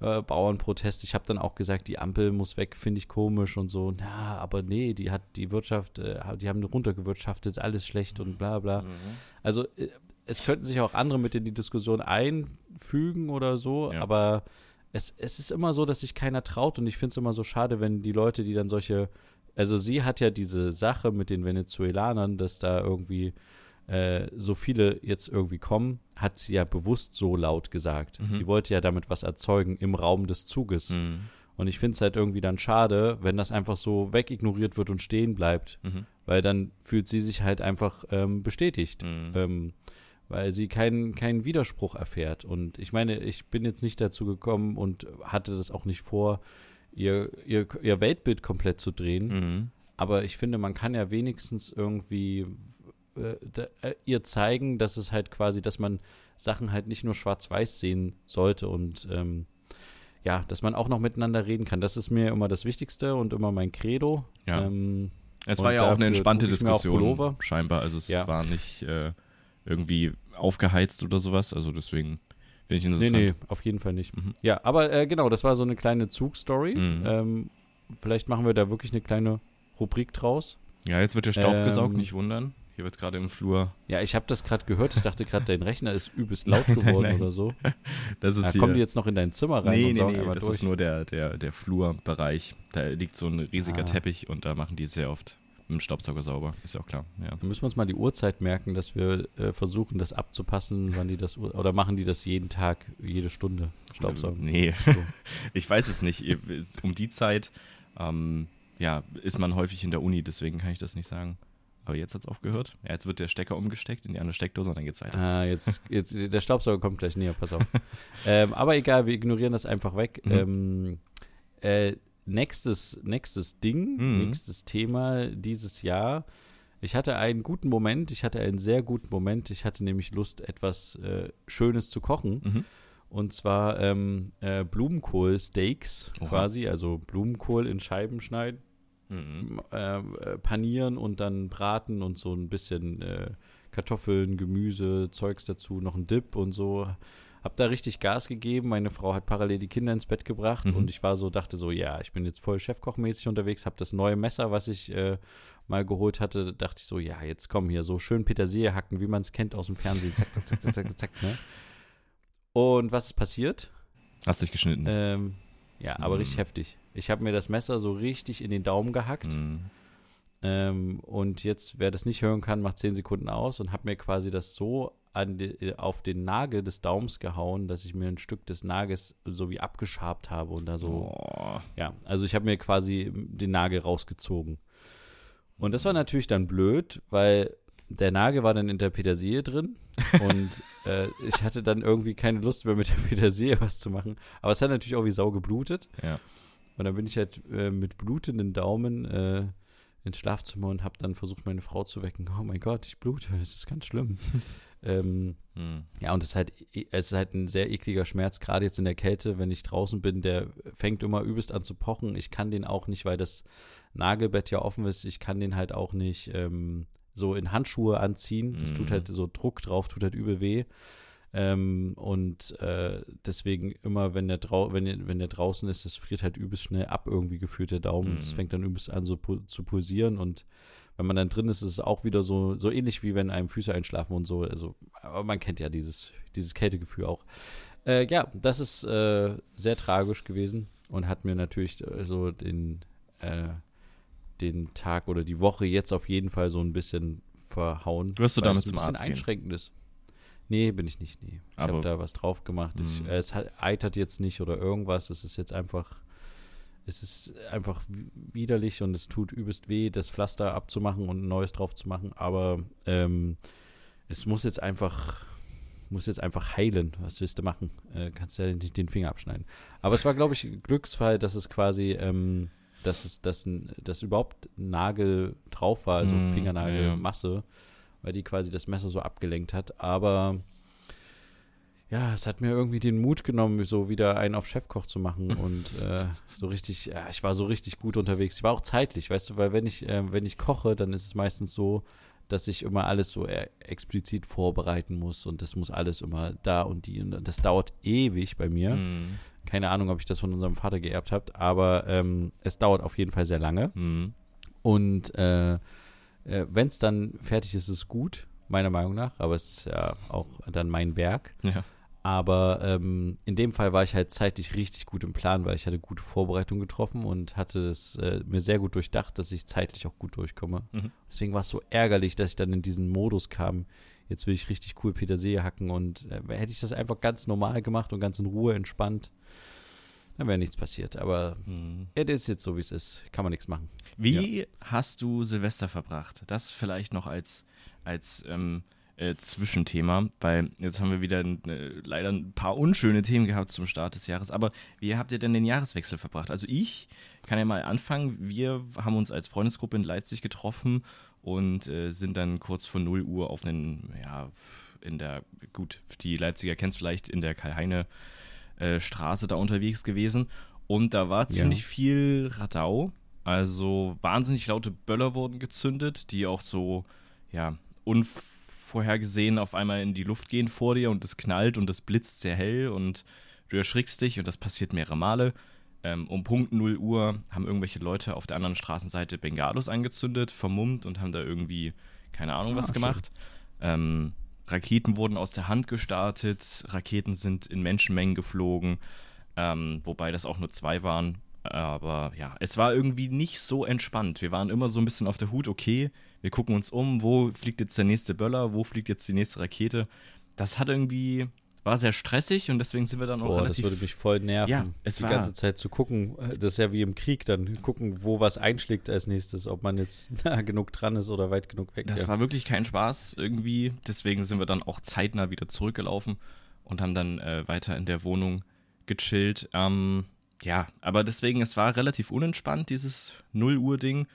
Speaker 1: äh, Bauernprotest. Ich habe dann auch gesagt, die Ampel muss weg, finde ich komisch und so. Na, aber nee, die hat die Wirtschaft, äh, die haben runtergewirtschaftet, alles schlecht und bla bla. Also äh, es könnten sich auch andere mit in die Diskussion einfügen oder so,
Speaker 2: Ja.
Speaker 1: aber es, es ist immer so, dass sich keiner traut und ich finde es immer so schade, wenn die Leute, die dann solche, also sie hat ja diese Sache mit den Venezolanern, dass da irgendwie äh, so viele jetzt irgendwie kommen, hat sie ja bewusst so laut gesagt.
Speaker 2: Mhm.
Speaker 1: Sie wollte ja damit was erzeugen im Raum des Zuges.
Speaker 2: Mhm.
Speaker 1: Und ich finde es halt irgendwie dann schade, wenn das einfach so wegignoriert wird und stehen bleibt,
Speaker 2: Mhm.
Speaker 1: weil dann fühlt sie sich halt einfach ähm, bestätigt
Speaker 2: Mhm.
Speaker 1: ähm, weil sie keinen keinen Widerspruch erfährt. Und ich meine, ich bin jetzt nicht dazu gekommen und hatte das auch nicht vor, ihr, ihr, ihr Weltbild komplett zu drehen.
Speaker 2: Mhm.
Speaker 1: Aber ich finde, man kann ja wenigstens irgendwie äh, da, äh, ihr zeigen, dass es halt quasi, dass man Sachen halt nicht nur schwarz-weiß sehen sollte und ähm, ja, dass man auch noch miteinander reden kann. Das ist mir immer das Wichtigste und immer mein Credo.
Speaker 2: Ja.
Speaker 1: Ähm,
Speaker 2: Es war ja auch eine entspannte Diskussion, scheinbar. Also es
Speaker 1: Ja.
Speaker 2: war nicht äh, irgendwie aufgeheizt oder sowas. Also deswegen finde ich
Speaker 1: Nee,
Speaker 2: interessant.
Speaker 1: nee, auf jeden Fall nicht.
Speaker 2: Mhm.
Speaker 1: Ja, aber äh, genau, das war so eine kleine Zugstory.
Speaker 2: Mhm.
Speaker 1: Ähm, vielleicht machen wir da wirklich eine kleine Rubrik draus.
Speaker 2: Ja, jetzt wird der Staub
Speaker 1: Ähm,
Speaker 2: gesaugt, nicht wundern. Hier wird gerade im Flur.
Speaker 1: Ja, ich habe das gerade gehört. Ich dachte gerade, dein Rechner ist übelst laut
Speaker 2: Nein,
Speaker 1: geworden
Speaker 2: nein.
Speaker 1: oder so.
Speaker 2: Das ist hier.
Speaker 1: kommen die jetzt noch in dein Zimmer rein
Speaker 2: nee,
Speaker 1: und
Speaker 2: nee,
Speaker 1: saugen
Speaker 2: nee, das
Speaker 1: durch?
Speaker 2: ist nur der, der, der Flurbereich. Da liegt so ein riesiger
Speaker 1: Ah.
Speaker 2: Teppich und da machen die sehr oft mit dem Staubsauger sauber. Ist ja auch klar. Ja.
Speaker 1: Dann müssen wir uns mal die Uhrzeit merken, dass wir äh, versuchen, das abzupassen, wann die das oder machen die das jeden Tag, jede Stunde Staubsaugen?
Speaker 2: Nee,
Speaker 1: So.
Speaker 2: ich weiß es nicht. Um die Zeit ähm, ja, ist man häufig in der Uni, deswegen kann ich das nicht sagen. Aber jetzt hat es aufgehört. Ja, jetzt wird der Stecker umgesteckt in die andere Steckdose und dann geht's weiter.
Speaker 1: Ah, jetzt, jetzt, der Staubsauger kommt gleich näher, pass auf. ähm, aber egal, wir ignorieren das einfach weg.
Speaker 2: Mhm.
Speaker 1: Ähm, äh, nächstes, nächstes Ding,
Speaker 2: Mhm.
Speaker 1: nächstes Thema dieses Jahr. Ich hatte einen guten Moment, ich hatte einen sehr guten Moment. Ich hatte nämlich Lust, etwas äh, Schönes zu kochen.
Speaker 2: Mhm.
Speaker 1: Und zwar ähm, äh, Blumenkohl-Steaks quasi, also Blumenkohl in Scheiben schneiden
Speaker 2: Mhm.
Speaker 1: äh, äh, panieren und dann braten und so ein bisschen äh, Kartoffeln, Gemüse, Zeugs dazu, noch ein Dip und so. Hab da richtig Gas gegeben. Meine Frau hat parallel die Kinder ins Bett gebracht
Speaker 2: Mhm.
Speaker 1: und ich war so, dachte so, ja, ich bin jetzt voll Chefkochmäßig unterwegs, hab das neue Messer, was ich äh, mal geholt hatte, dachte ich so, ja, jetzt komm hier, so schön Petersilie hacken, wie man es kennt aus dem Fernsehen. Zack, zack, zack, zack, zack, zack, ne? Und was ist passiert?
Speaker 2: Hast dich geschnitten.
Speaker 1: Ähm, ja, aber
Speaker 2: Mhm.
Speaker 1: richtig heftig. Ich habe mir das Messer so richtig in den Daumen gehackt.
Speaker 2: Mhm.
Speaker 1: Ähm, und jetzt, wer das nicht hören kann, macht 10 Sekunden aus und habe mir quasi das so die, auf den Nagel des Daumens gehauen, dass ich mir ein Stück des Nagels so wie abgeschabt habe und da so,
Speaker 2: Oh.
Speaker 1: ja, also ich habe mir quasi den Nagel rausgezogen. Und das war natürlich dann blöd, weil der Nagel war dann in der Petersilie drin und äh, ich hatte dann irgendwie keine Lust mehr mit der Petersilie was zu machen. Aber es hat natürlich auch wie Sau geblutet.
Speaker 2: Ja.
Speaker 1: Und dann bin ich halt äh, mit blutenden Daumen äh, ins Schlafzimmer und habe dann versucht, meine Frau zu wecken. Oh mein Gott, ich blute, es ist ganz schlimm. ähm,
Speaker 2: Mhm.
Speaker 1: ja, und es ist, halt, es ist halt ein sehr ekliger Schmerz, gerade jetzt in der Kälte, wenn ich draußen bin, der fängt immer übelst an zu pochen. Ich kann den auch nicht, weil das Nagelbett ja offen ist, ich kann den halt auch nicht ähm, so in Handschuhe anziehen. Das tut
Speaker 2: Mhm.
Speaker 1: halt so Druck drauf, tut halt übel weh. Ähm, und äh, deswegen immer, wenn der, drau wenn, der, wenn der draußen ist, das friert halt übelst schnell ab irgendwie gefühlt der Daumen. Es
Speaker 2: Mhm.
Speaker 1: fängt dann übelst an so pu zu pulsieren und wenn man dann drin ist, ist es auch wieder so, so ähnlich wie wenn einem Füße einschlafen und so. Also, aber man kennt ja dieses, dieses Kältegefühl auch. Äh, ja, das ist äh, sehr tragisch gewesen und hat mir natürlich äh, so den, äh, den Tag oder die Woche jetzt auf jeden Fall so ein bisschen verhauen.
Speaker 2: Wirst du
Speaker 1: weil
Speaker 2: damit zum
Speaker 1: bisschen
Speaker 2: Arzt gehen?
Speaker 1: einschränkend ist. Nee, bin ich nicht, nee. Ich habe da was drauf gemacht. Ich, äh, es hat, eitert jetzt nicht oder irgendwas. Es ist jetzt einfach, es ist einfach wi- widerlich und es tut übelst weh, das Pflaster abzumachen und ein neues drauf zu machen. Aber ähm, es muss jetzt einfach, muss jetzt einfach heilen. Was willst du machen? Äh, kannst ja nicht den Finger abschneiden. Aber es war, glaube ich, ein Glücksfall, dass es quasi, ähm, dass es, dass, dass überhaupt Nagel drauf war, also
Speaker 2: Mm,
Speaker 1: Fingernagelmasse, weil die quasi das Messer so abgelenkt hat. Aber ja, es hat mir irgendwie den Mut genommen, so wieder einen auf Chefkoch zu machen und äh, so richtig, ja, ich war so richtig gut unterwegs. Ich war auch zeitlich, weißt du, weil wenn ich, äh, wenn ich koche, dann ist es meistens so, dass ich immer alles so äh, explizit vorbereiten muss und das muss alles immer da und die und das dauert ewig bei mir.
Speaker 2: Mhm.
Speaker 1: Keine Ahnung, ob ich das von unserem Vater geerbt habe, aber ähm, es dauert auf jeden Fall sehr lange.
Speaker 2: Mhm.
Speaker 1: Und äh, äh, wenn es dann fertig ist, ist es gut, meiner Meinung nach, aber es ist ja auch dann mein Werk.
Speaker 2: Ja.
Speaker 1: Aber ähm, in dem Fall war ich halt zeitlich richtig gut im Plan, weil ich hatte gute Vorbereitung getroffen und hatte es äh, mir sehr gut durchdacht, dass ich zeitlich auch gut durchkomme.
Speaker 2: Mhm.
Speaker 1: Deswegen war es so ärgerlich, dass ich dann in diesen Modus kam. Jetzt will ich richtig cool Petersilie hacken und äh, hätte ich das einfach ganz normal gemacht und ganz in Ruhe entspannt, dann wäre nichts passiert. Aber
Speaker 2: Mhm.
Speaker 1: es ist jetzt so, wie es ist. Kann man nichts machen.
Speaker 2: Wie hast du Silvester verbracht? Das vielleicht noch als, als ähm, äh, Zwischenthema, weil jetzt haben wir wieder äh, leider ein paar unschöne Themen gehabt zum Start des Jahres. Aber wie habt ihr denn den Jahreswechsel verbracht? Also ich kann ja mal anfangen. Wir haben uns als Freundesgruppe in Leipzig getroffen und äh, sind dann kurz vor 0 Uhr auf einen, ja, in der, gut, die Leipziger kennst vielleicht, in der Karl-Heine äh, Straße da unterwegs gewesen. Und da war
Speaker 1: Ja.
Speaker 2: ziemlich viel Radau. Also wahnsinnig laute Böller wurden gezündet, die auch so, ja, unvorhergesehen auf einmal in die Luft gehen vor dir und es knallt und es blitzt sehr hell und du erschrickst dich und das passiert mehrere Male. Ähm, um Punkt 0 Uhr haben irgendwelche Leute auf der anderen Straßenseite Bengalos angezündet, vermummt und haben da irgendwie, keine Ahnung,
Speaker 1: Ah,
Speaker 2: was gemacht. Ähm, Raketen wurden aus der Hand gestartet, Raketen sind in Menschenmengen geflogen, ähm, wobei das auch nur zwei waren. Aber ja, es war irgendwie nicht so entspannt. Wir waren immer so ein bisschen auf der Hut, okay, wir gucken uns um, wo fliegt jetzt der nächste Böller, wo fliegt jetzt die nächste Rakete. Das hat irgendwie, war sehr stressig und deswegen sind wir dann auch
Speaker 1: Boah, das
Speaker 2: relativ
Speaker 1: würde mich voll nerven,
Speaker 2: Ja, es
Speaker 1: die
Speaker 2: war-
Speaker 1: ganze Zeit zu gucken. Das ist ja wie im Krieg dann. Gucken, wo was einschlägt als nächstes, ob man jetzt nah genug dran ist oder weit genug weg.
Speaker 2: Das
Speaker 1: ja.
Speaker 2: war wirklich kein Spaß irgendwie. Deswegen sind wir dann auch zeitnah wieder zurückgelaufen und haben dann äh, weiter in der Wohnung gechillt. Ähm, ja, aber deswegen, es war relativ unentspannt, dieses 0 Uhr-Ding.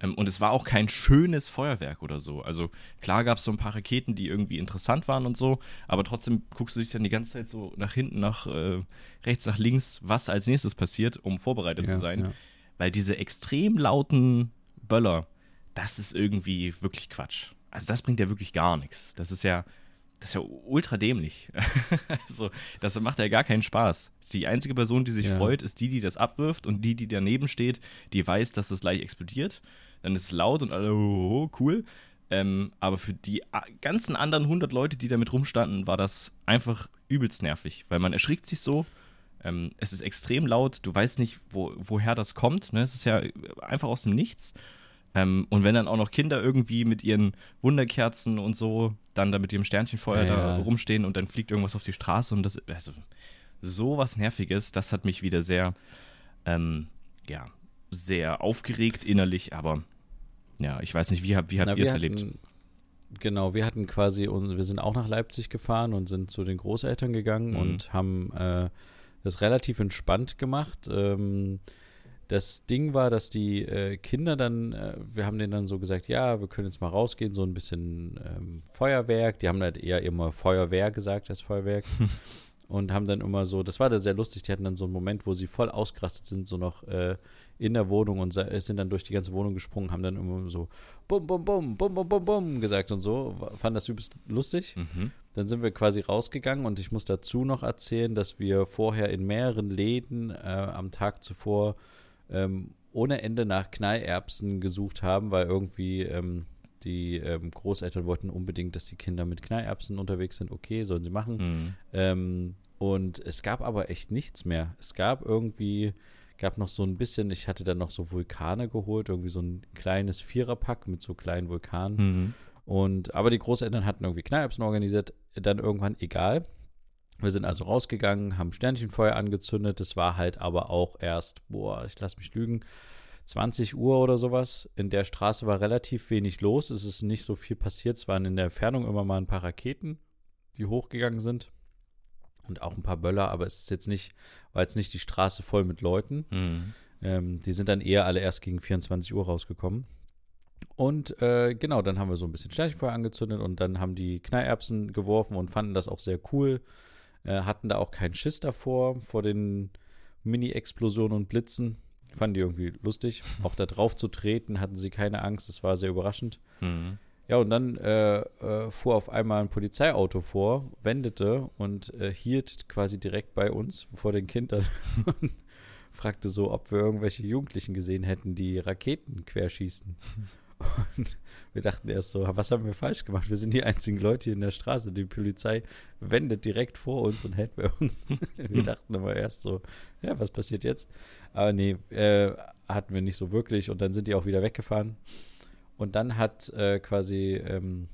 Speaker 2: Ähm, und es war auch kein schönes Feuerwerk oder so. Also klar gab es so ein paar Raketen, die irgendwie interessant waren und so, aber trotzdem guckst du dich dann die ganze Zeit so nach hinten, nach äh, rechts, nach links, was als nächstes passiert, um vorbereitet
Speaker 1: ja,
Speaker 2: zu sein.
Speaker 1: Ja.
Speaker 2: Weil diese extrem lauten Böller, das ist irgendwie wirklich Quatsch. Also das bringt ja wirklich gar nichts. Das ist ja, das ist ja ultra dämlich. also, das macht ja gar keinen Spaß. Die einzige Person, die sich ja. freut, ist die, die das abwirft und die, die daneben steht, die weiß, dass das gleich explodiert. Dann ist es laut und alle, oh, cool. Ähm, aber für die ganzen anderen 100 Leute, die damit rumstanden, war das einfach übelst nervig, weil man erschrickt sich so. Ähm, es ist extrem laut, du weißt nicht, wo, woher das kommt. Ne? Es ist ja einfach aus dem Nichts. Ähm, und wenn dann auch noch Kinder irgendwie mit ihren Wunderkerzen und so dann da mit ihrem Sternchenfeuer ja, da ja. rumstehen und dann fliegt irgendwas auf die Straße und das, also so was Nerviges, das hat mich wieder sehr, ähm, ja, sehr aufgeregt innerlich, aber ja, ich weiß nicht, wie, hab, wie habt ihr es erlebt?
Speaker 1: Genau, wir hatten quasi, wir sind auch nach Leipzig gefahren und sind zu den Großeltern gegangen mhm. und haben äh, das relativ entspannt gemacht. Ähm, das Ding war, dass die äh, Kinder dann, äh, wir haben denen dann so gesagt, ja, wir können jetzt mal rausgehen, so ein bisschen ähm, Feuerwerk. Die haben halt eher immer Feuerwehr gesagt als Feuerwerk. und haben dann immer so, das war dann sehr lustig, die hatten dann so einen Moment, wo sie voll ausgerastet sind, so noch äh, in der Wohnung und sind dann durch die ganze Wohnung gesprungen, haben dann immer so bum, bum, bum, bum, bum, bum, bum gesagt und so. Fand das übelst lustig. Mhm. Dann sind wir quasi rausgegangen und ich muss dazu noch erzählen, dass wir vorher in mehreren Läden äh, am Tag zuvor ähm, ohne Ende nach Knallerbsen gesucht haben, weil irgendwie ähm, die ähm, Großeltern wollten unbedingt, dass die Kinder mit Knallerbsen unterwegs sind. Okay, sollen sie machen. Mhm. Ähm, und es gab aber echt nichts mehr. Es gab irgendwie, gab noch so ein bisschen, ich hatte dann noch so Vulkane geholt, irgendwie so ein kleines Viererpack mit so kleinen Vulkanen. Mhm. Und, aber die Großeltern hatten irgendwie Knallerbsen organisiert, dann irgendwann egal. Wir sind also rausgegangen, haben Sternchenfeuer angezündet. Das war halt aber auch erst, boah, ich lass mich lügen, 20 Uhr oder sowas. In der Straße war relativ wenig los. Es ist nicht so viel passiert. Es waren in der Entfernung immer mal ein paar Raketen, die hochgegangen sind. Und auch ein paar Böller, aber es ist jetzt nicht, war jetzt nicht die Straße voll mit Leuten. Mhm. Ähm, die sind dann eher alle erst gegen 24 Uhr rausgekommen. Und äh, genau, dann haben wir so ein bisschen Sternchenfeuer angezündet und dann haben die Knallerbsen geworfen und fanden das auch sehr cool. Äh, hatten da auch keinen Schiss davor, vor den Mini-Explosionen und Blitzen. Fanden die irgendwie lustig. Auch da drauf zu treten, hatten sie keine Angst. Das war sehr überraschend. Mhm. Ja, und dann äh, äh, fuhr auf einmal ein Polizeiauto vor, wendete und äh, hielt quasi direkt bei uns vor den Kindern und fragte so, ob wir irgendwelche Jugendlichen gesehen hätten, die Raketen querschießen. Und wir dachten erst so, was haben wir falsch gemacht? Wir sind die einzigen Leute hier in der Straße. Die Polizei wendet direkt vor uns und hält bei uns. wir dachten aber erst so, ja, was passiert jetzt? Aber nee, äh, hatten wir nicht so wirklich. Und dann sind die auch wieder weggefahren. Und dann hat äh, quasi ähm,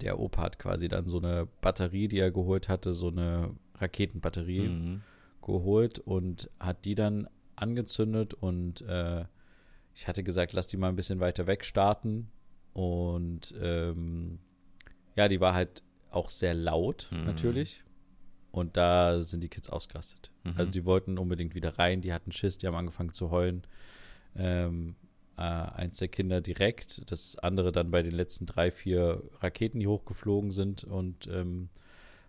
Speaker 1: der Opa hat quasi dann so eine Batterie, die er geholt hatte, so eine Raketenbatterie mhm. geholt und hat die dann angezündet und äh, ich hatte gesagt, lass die mal ein bisschen weiter weg starten. Und ähm, ja, die war halt auch sehr laut, mhm. natürlich. Und da sind die Kids ausgerastet. Mhm. Also die wollten unbedingt wieder rein, die hatten Schiss, die haben angefangen zu heulen. Ähm, äh, eins der Kinder direkt, das andere dann bei den letzten drei, vier Raketen, die hochgeflogen sind. Und ähm,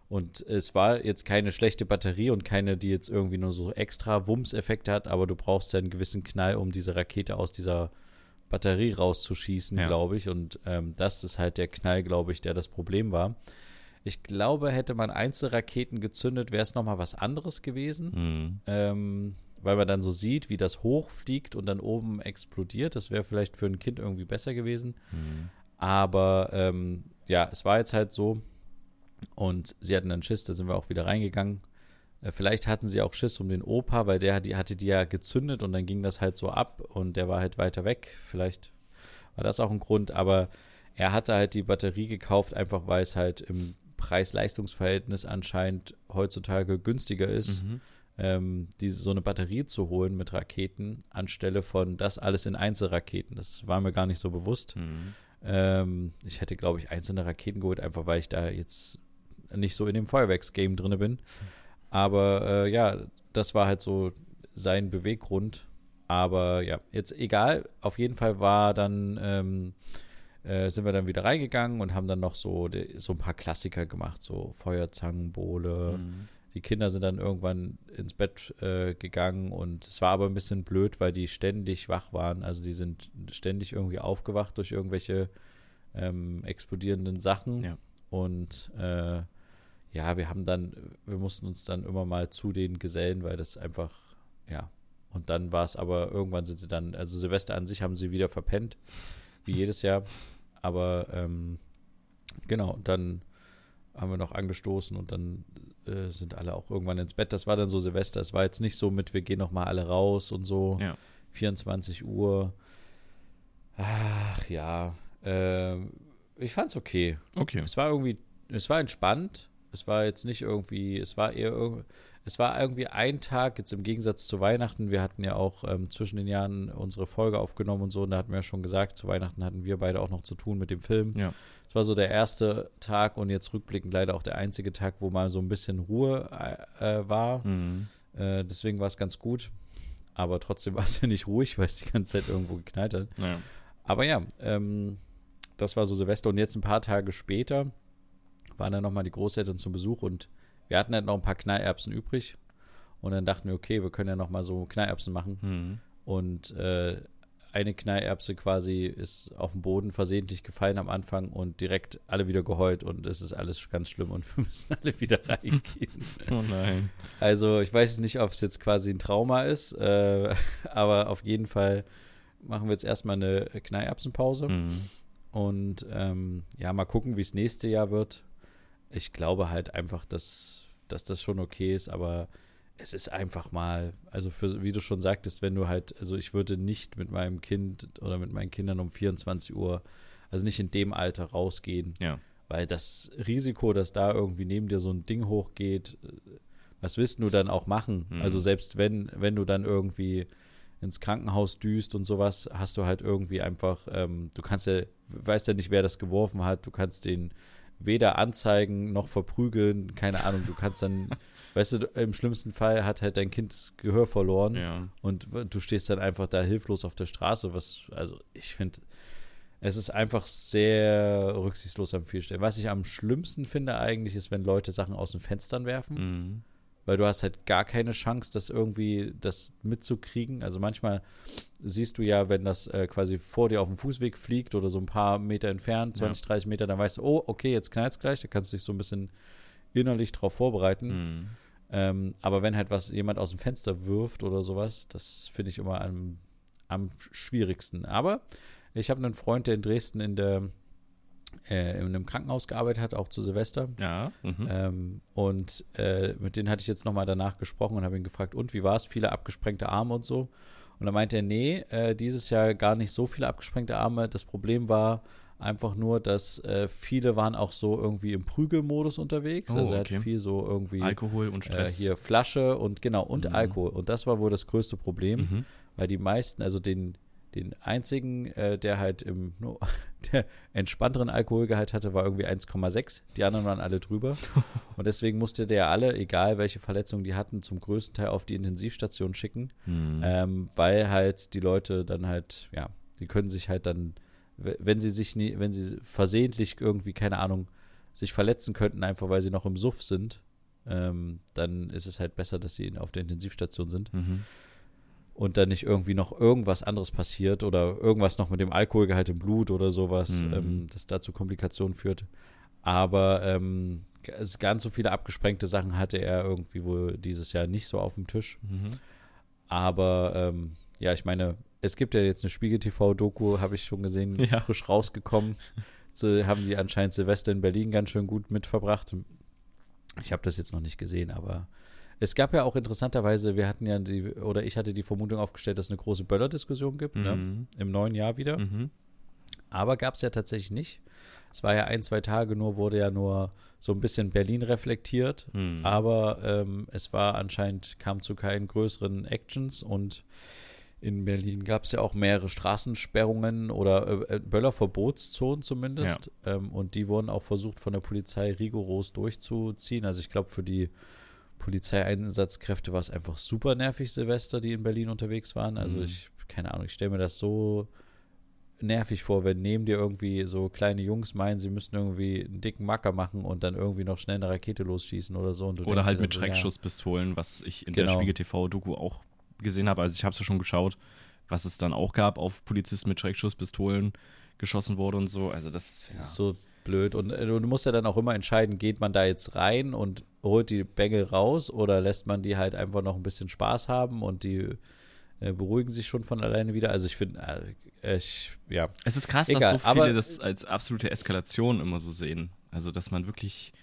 Speaker 1: und es war jetzt keine schlechte Batterie und keine, die jetzt irgendwie nur so extra Wumms-Effekte hat, aber du brauchst ja einen gewissen Knall, um diese Rakete aus dieser Batterie rauszuschießen, ja. glaube ich. Und ähm, das ist halt der Knall, glaube ich, der das Problem war. Ich glaube, hätte man Einzelraketen gezündet, wäre es nochmal was anderes gewesen. Mhm. Ähm, weil man dann so sieht, wie das hochfliegt und dann oben explodiert. Das wäre vielleicht für ein Kind irgendwie besser gewesen. Mhm. Aber ähm, ja, es war jetzt halt so, und sie hatten dann Schiss, da sind wir auch wieder reingegangen. Äh, vielleicht hatten sie auch Schiss um den Opa, weil der die, hatte die ja gezündet und dann ging das halt so ab und der war halt weiter weg. Vielleicht war das auch ein Grund, aber er hatte halt die Batterie gekauft, einfach weil es halt im Preis-Leistungs-Verhältnis anscheinend heutzutage günstiger ist, mhm. ähm, diese, so eine Batterie zu holen mit Raketen, anstelle von das alles in Einzelraketen. Das war mir gar nicht so bewusst. Mhm. Ähm, ich hätte, glaube ich, einzelne Raketen geholt, einfach weil ich da jetzt nicht so in dem Feuerwerksgame drin bin. Aber äh, ja, das war halt so sein Beweggrund. Aber ja, jetzt egal. Auf jeden Fall war dann, ähm, äh, sind wir dann wieder reingegangen und haben dann noch so, so ein paar Klassiker gemacht, so Feuerzangenbowle. Mhm. Die Kinder sind dann irgendwann ins Bett äh, gegangen und es war aber ein bisschen blöd, weil die ständig wach waren. Also die sind ständig irgendwie aufgewacht durch irgendwelche ähm, explodierenden Sachen. Ja. und äh, ja, wir haben dann, wir mussten uns dann immer mal zu denen gesellen, weil das einfach, ja. Und dann war es aber, irgendwann sind sie dann, also Silvester an sich haben sie wieder verpennt, wie jedes Jahr. Aber ähm, genau, dann haben wir noch angestoßen und dann äh, sind alle auch irgendwann ins Bett. Das war dann so Silvester. Es war jetzt nicht so mit, wir gehen noch mal alle raus und so.
Speaker 2: Ja.
Speaker 1: 24 Uhr. Ach ja, äh, ich fand's okay.
Speaker 2: Okay.
Speaker 1: Es war irgendwie, es war entspannt. Es war jetzt nicht irgendwie, es war eher irgendwie, es war irgendwie ein Tag, jetzt im Gegensatz zu Weihnachten. Wir hatten ja auch ähm, zwischen den Jahren unsere Folge aufgenommen und so. Und da hatten wir ja schon gesagt, zu Weihnachten hatten wir beide auch noch zu tun mit dem Film.
Speaker 2: Ja.
Speaker 1: Es war so der erste Tag und jetzt rückblickend leider auch der einzige Tag, wo mal so ein bisschen Ruhe äh, war.
Speaker 2: Mhm.
Speaker 1: Äh, deswegen war es ganz gut. Aber trotzdem war es ja nicht ruhig, weil es die ganze Zeit irgendwo geknallt hat.
Speaker 2: Ja.
Speaker 1: Aber ja, ähm, das war so Silvester. Und jetzt ein paar Tage später waren dann nochmal die Großeltern zum Besuch und wir hatten halt noch ein paar Knallerbsen übrig. Und dann dachten wir, okay, wir können ja nochmal so Knallerbsen machen.
Speaker 2: Mhm.
Speaker 1: Und äh, eine Knallerbse quasi ist auf den Boden versehentlich gefallen am Anfang und direkt alle wieder geheult und es ist alles ganz schlimm und wir müssen alle wieder reingehen.
Speaker 2: Oh nein.
Speaker 1: Also ich weiß nicht, ob es jetzt quasi ein Trauma ist, äh, aber auf jeden Fall machen wir jetzt erstmal eine Knallerbsenpause
Speaker 2: Mhm.
Speaker 1: und ähm, ja, mal gucken, wie es nächste Jahr wird. Ich glaube halt einfach, dass, dass das schon okay ist, aber es ist einfach mal, also für, wie du schon sagtest, wenn du halt, also ich würde nicht mit meinem Kind oder mit meinen Kindern um 24 Uhr, also nicht in dem Alter rausgehen,
Speaker 2: Ja.
Speaker 1: weil das Risiko, dass da irgendwie neben dir so ein Ding hochgeht, was willst du dann auch machen?
Speaker 2: Mhm.
Speaker 1: Also selbst wenn, wenn du dann irgendwie ins Krankenhaus düst und sowas, hast du halt irgendwie einfach, ähm, du kannst ja, weißt ja nicht, wer das geworfen hat, du kannst den weder anzeigen noch verprügeln, keine Ahnung, du kannst dann, weißt du, im schlimmsten Fall hat halt dein Kind das Gehör verloren
Speaker 2: Ja.
Speaker 1: und du stehst dann einfach da hilflos auf der Straße, was, also ich finde, es ist einfach sehr rücksichtslos an vielen Stellen. Was ich am schlimmsten finde eigentlich, ist, wenn Leute Sachen aus den Fenstern werfen,
Speaker 2: Mhm.
Speaker 1: Weil du hast halt gar keine Chance, das irgendwie, das mitzukriegen. Also manchmal siehst du ja, wenn das äh, quasi vor dir auf dem Fußweg fliegt oder so ein paar Meter entfernt, 20, 30 Meter, dann weißt du, oh, okay, jetzt knallt gleich, da kannst du dich so ein bisschen innerlich drauf vorbereiten.
Speaker 2: Mhm.
Speaker 1: Ähm, aber wenn halt was jemand aus dem Fenster wirft oder sowas, das finde ich immer am, am schwierigsten. Aber ich habe einen Freund, der in Dresden in der äh, in einem Krankenhaus gearbeitet hat, auch zu Silvester.
Speaker 2: Ja. Mhm.
Speaker 1: Ähm, und äh, mit denen hatte ich jetzt nochmal danach gesprochen und habe ihn gefragt, und wie war es? Viele abgesprengte Arme und so. Und da meinte er, nee, äh, dieses Jahr gar nicht so viele abgesprengte Arme. Das Problem war einfach nur, dass äh, viele waren auch so irgendwie im Prügelmodus unterwegs.
Speaker 2: Oh,
Speaker 1: also er
Speaker 2: okay.
Speaker 1: hat viel so irgendwie
Speaker 2: Alkohol und
Speaker 1: äh,
Speaker 2: Stress.
Speaker 1: hier Flasche und genau, und
Speaker 2: Mhm.
Speaker 1: Alkohol. Und das war wohl das größte Problem,
Speaker 2: Mhm.
Speaker 1: weil die meisten, also den, den einzigen, äh, der halt im no, der entspannteren Alkoholgehalt hatte, war irgendwie 1,6. Die anderen waren alle drüber. Und deswegen musste der alle, egal welche Verletzungen die hatten, zum größten Teil auf die Intensivstation schicken,
Speaker 2: Mhm.
Speaker 1: ähm, weil halt die Leute dann halt, ja, die können sich halt dann, wenn sie sich nie, wenn sie versehentlich irgendwie, keine Ahnung, sich verletzen könnten, einfach weil sie noch im Suff sind, ähm, dann ist es halt besser, dass sie auf der Intensivstation sind
Speaker 2: Mhm.
Speaker 1: Und dann nicht irgendwie noch irgendwas anderes passiert oder irgendwas noch mit dem Alkoholgehalt im Blut oder sowas,
Speaker 2: Mhm.
Speaker 1: ähm, das da zu Komplikationen führt. Aber ähm, ganz so viele abgesprengte Sachen hatte er irgendwie wohl dieses Jahr nicht so auf dem Tisch.
Speaker 2: Mhm.
Speaker 1: Aber ähm, ja, ich meine, es gibt ja jetzt eine Spiegel-TV-Doku, habe ich schon gesehen,
Speaker 2: Ja.
Speaker 1: frisch rausgekommen. So haben die anscheinend Silvester in Berlin ganz schön gut mitverbracht. Ich habe das jetzt noch nicht gesehen, aber es gab ja auch interessanterweise, wir hatten ja die, oder ich hatte die Vermutung aufgestellt, dass es eine große Böller-Diskussion gibt, ne?
Speaker 2: Mhm.
Speaker 1: im neuen Jahr wieder.
Speaker 2: Mhm.
Speaker 1: Aber gab es ja tatsächlich nicht. Es war ja ein, zwei Tage nur, wurde ja nur so ein bisschen Berlin reflektiert.
Speaker 2: Mhm.
Speaker 1: Aber ähm, es war anscheinend, kam zu keinen größeren Actions und in Berlin gab es ja auch mehrere Straßensperrungen oder äh, Böllerverbotszonen zumindest. Ähm, und die wurden auch versucht von der Polizei rigoros durchzuziehen. Also ich glaube, für die Polizeieinsatzkräfte war es einfach super nervig, Silvester, die in Berlin unterwegs waren. Also
Speaker 2: Mhm.
Speaker 1: ich, keine Ahnung, ich stelle mir das so nervig vor, wenn neben dir irgendwie so kleine Jungs meinen, sie müssten irgendwie einen dicken Macker machen und dann irgendwie noch schnell eine Rakete losschießen oder so.
Speaker 2: Oder halt mit Schreckschusspistolen, was ich in der
Speaker 1: Genau.
Speaker 2: Spiegel TV-Doku auch gesehen habe. Also ich habe es ja schon geschaut, was es dann auch gab, auf Polizisten mit Schreckschusspistolen geschossen wurde und so. Also das,
Speaker 1: Das
Speaker 2: ja.
Speaker 1: ist so blöd. Und äh, du musst ja dann auch immer entscheiden, geht man da jetzt rein und holt die Bengel raus oder lässt man die halt einfach noch ein bisschen Spaß haben und die äh, beruhigen sich schon von alleine wieder. Also ich finde, äh, ich, ja.
Speaker 2: Es ist krass,
Speaker 1: Egal,
Speaker 2: dass so viele das als absolute Eskalation immer so sehen. Also, dass man wirklich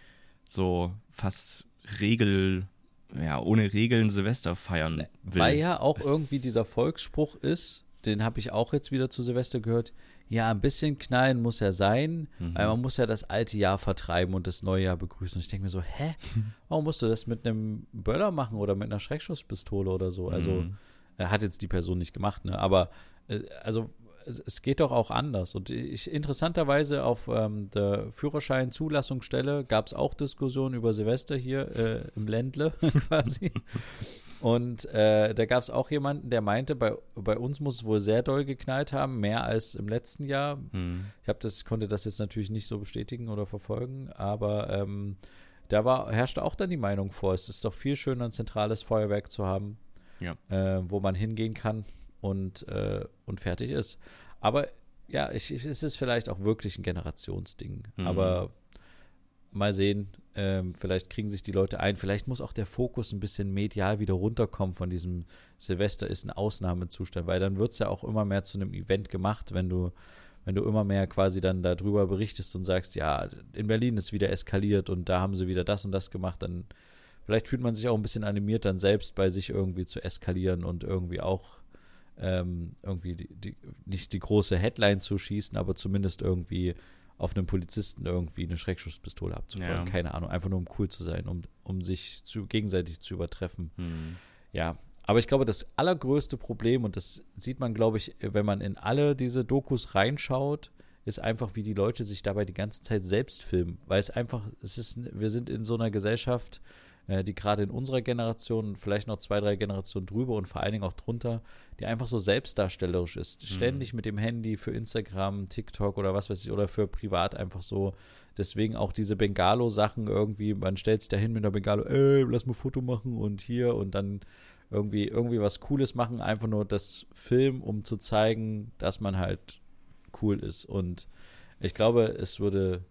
Speaker 2: so fast Regel, ja, ohne Regeln Silvester feiern will.
Speaker 1: Weil ja auch
Speaker 2: Das-
Speaker 1: irgendwie dieser Volksspruch ist, den habe ich auch jetzt wieder zu Silvester gehört. Ja, ein bisschen knallen muss ja sein,
Speaker 2: Mhm.
Speaker 1: weil man muss ja das alte Jahr vertreiben und das neue Jahr begrüßen. Und ich denke mir so, hä? Warum musst du das mit einem Böller machen oder mit einer Schreckschusspistole oder so? Also
Speaker 2: Mhm.
Speaker 1: äh, hat jetzt die Person nicht gemacht, ne? Aber äh, also es, es geht doch auch anders. Und ich interessanterweise auf ähm, der Führerschein-Zulassungsstelle gab es auch Diskussionen über Silvester hier äh, im Ländle quasi. Und äh, da gab es auch jemanden, der meinte, bei, bei uns muss es wohl sehr doll geknallt haben, mehr als im letzten Jahr.
Speaker 2: Mhm.
Speaker 1: Ich habe das, konnte das jetzt natürlich nicht so bestätigen oder verfolgen, aber ähm, da war, herrschte auch dann die Meinung vor, es ist doch viel schöner, ein zentrales Feuerwerk zu haben,
Speaker 2: Ja.
Speaker 1: äh, wo man hingehen kann und, äh, und fertig ist. Aber ja, ich, ich, es ist vielleicht auch wirklich ein Generationsding.
Speaker 2: Mhm.
Speaker 1: Aber mal sehen, ähm, vielleicht kriegen sich die Leute ein. Vielleicht muss auch der Fokus ein bisschen medial wieder runterkommen von diesem Silvester ist ein Ausnahmezustand, weil dann wird es ja auch immer mehr zu einem Event gemacht, wenn du wenn du immer mehr quasi dann darüber berichtest und sagst, ja, in Berlin ist wieder eskaliert und da haben sie wieder das und das gemacht, dann vielleicht fühlt man sich auch ein bisschen animiert, dann selbst bei sich irgendwie zu eskalieren und irgendwie auch ähm, irgendwie die, die, nicht die große Headline zu schießen, aber zumindest irgendwie auf einen Polizisten irgendwie eine Schreckschusspistole abzufeuern.
Speaker 2: Ja.
Speaker 1: Keine Ahnung, einfach nur um cool zu sein, um, um sich zu, gegenseitig zu übertreffen.
Speaker 2: Mhm.
Speaker 1: Ja, aber ich glaube, das allergrößte Problem, und das sieht man, glaube ich, wenn man in alle diese Dokus reinschaut, ist einfach, wie die Leute sich dabei die ganze Zeit selbst filmen. Weil es einfach, es ist, wir sind in so einer Gesellschaft, die gerade in unserer Generation, vielleicht noch zwei, drei Generationen drüber und vor allen Dingen auch drunter, die einfach so selbstdarstellerisch ist. Ständig mit dem Handy für Instagram, TikTok oder was weiß ich, oder für privat einfach so. Deswegen auch diese Bengalo-Sachen irgendwie, man stellt sich da hin mit einer Bengalo, ey, lass mal ein Foto machen und hier und dann irgendwie, irgendwie was Cooles machen, einfach nur das Film, um zu zeigen, dass man halt cool ist. Und ich glaube, es würde,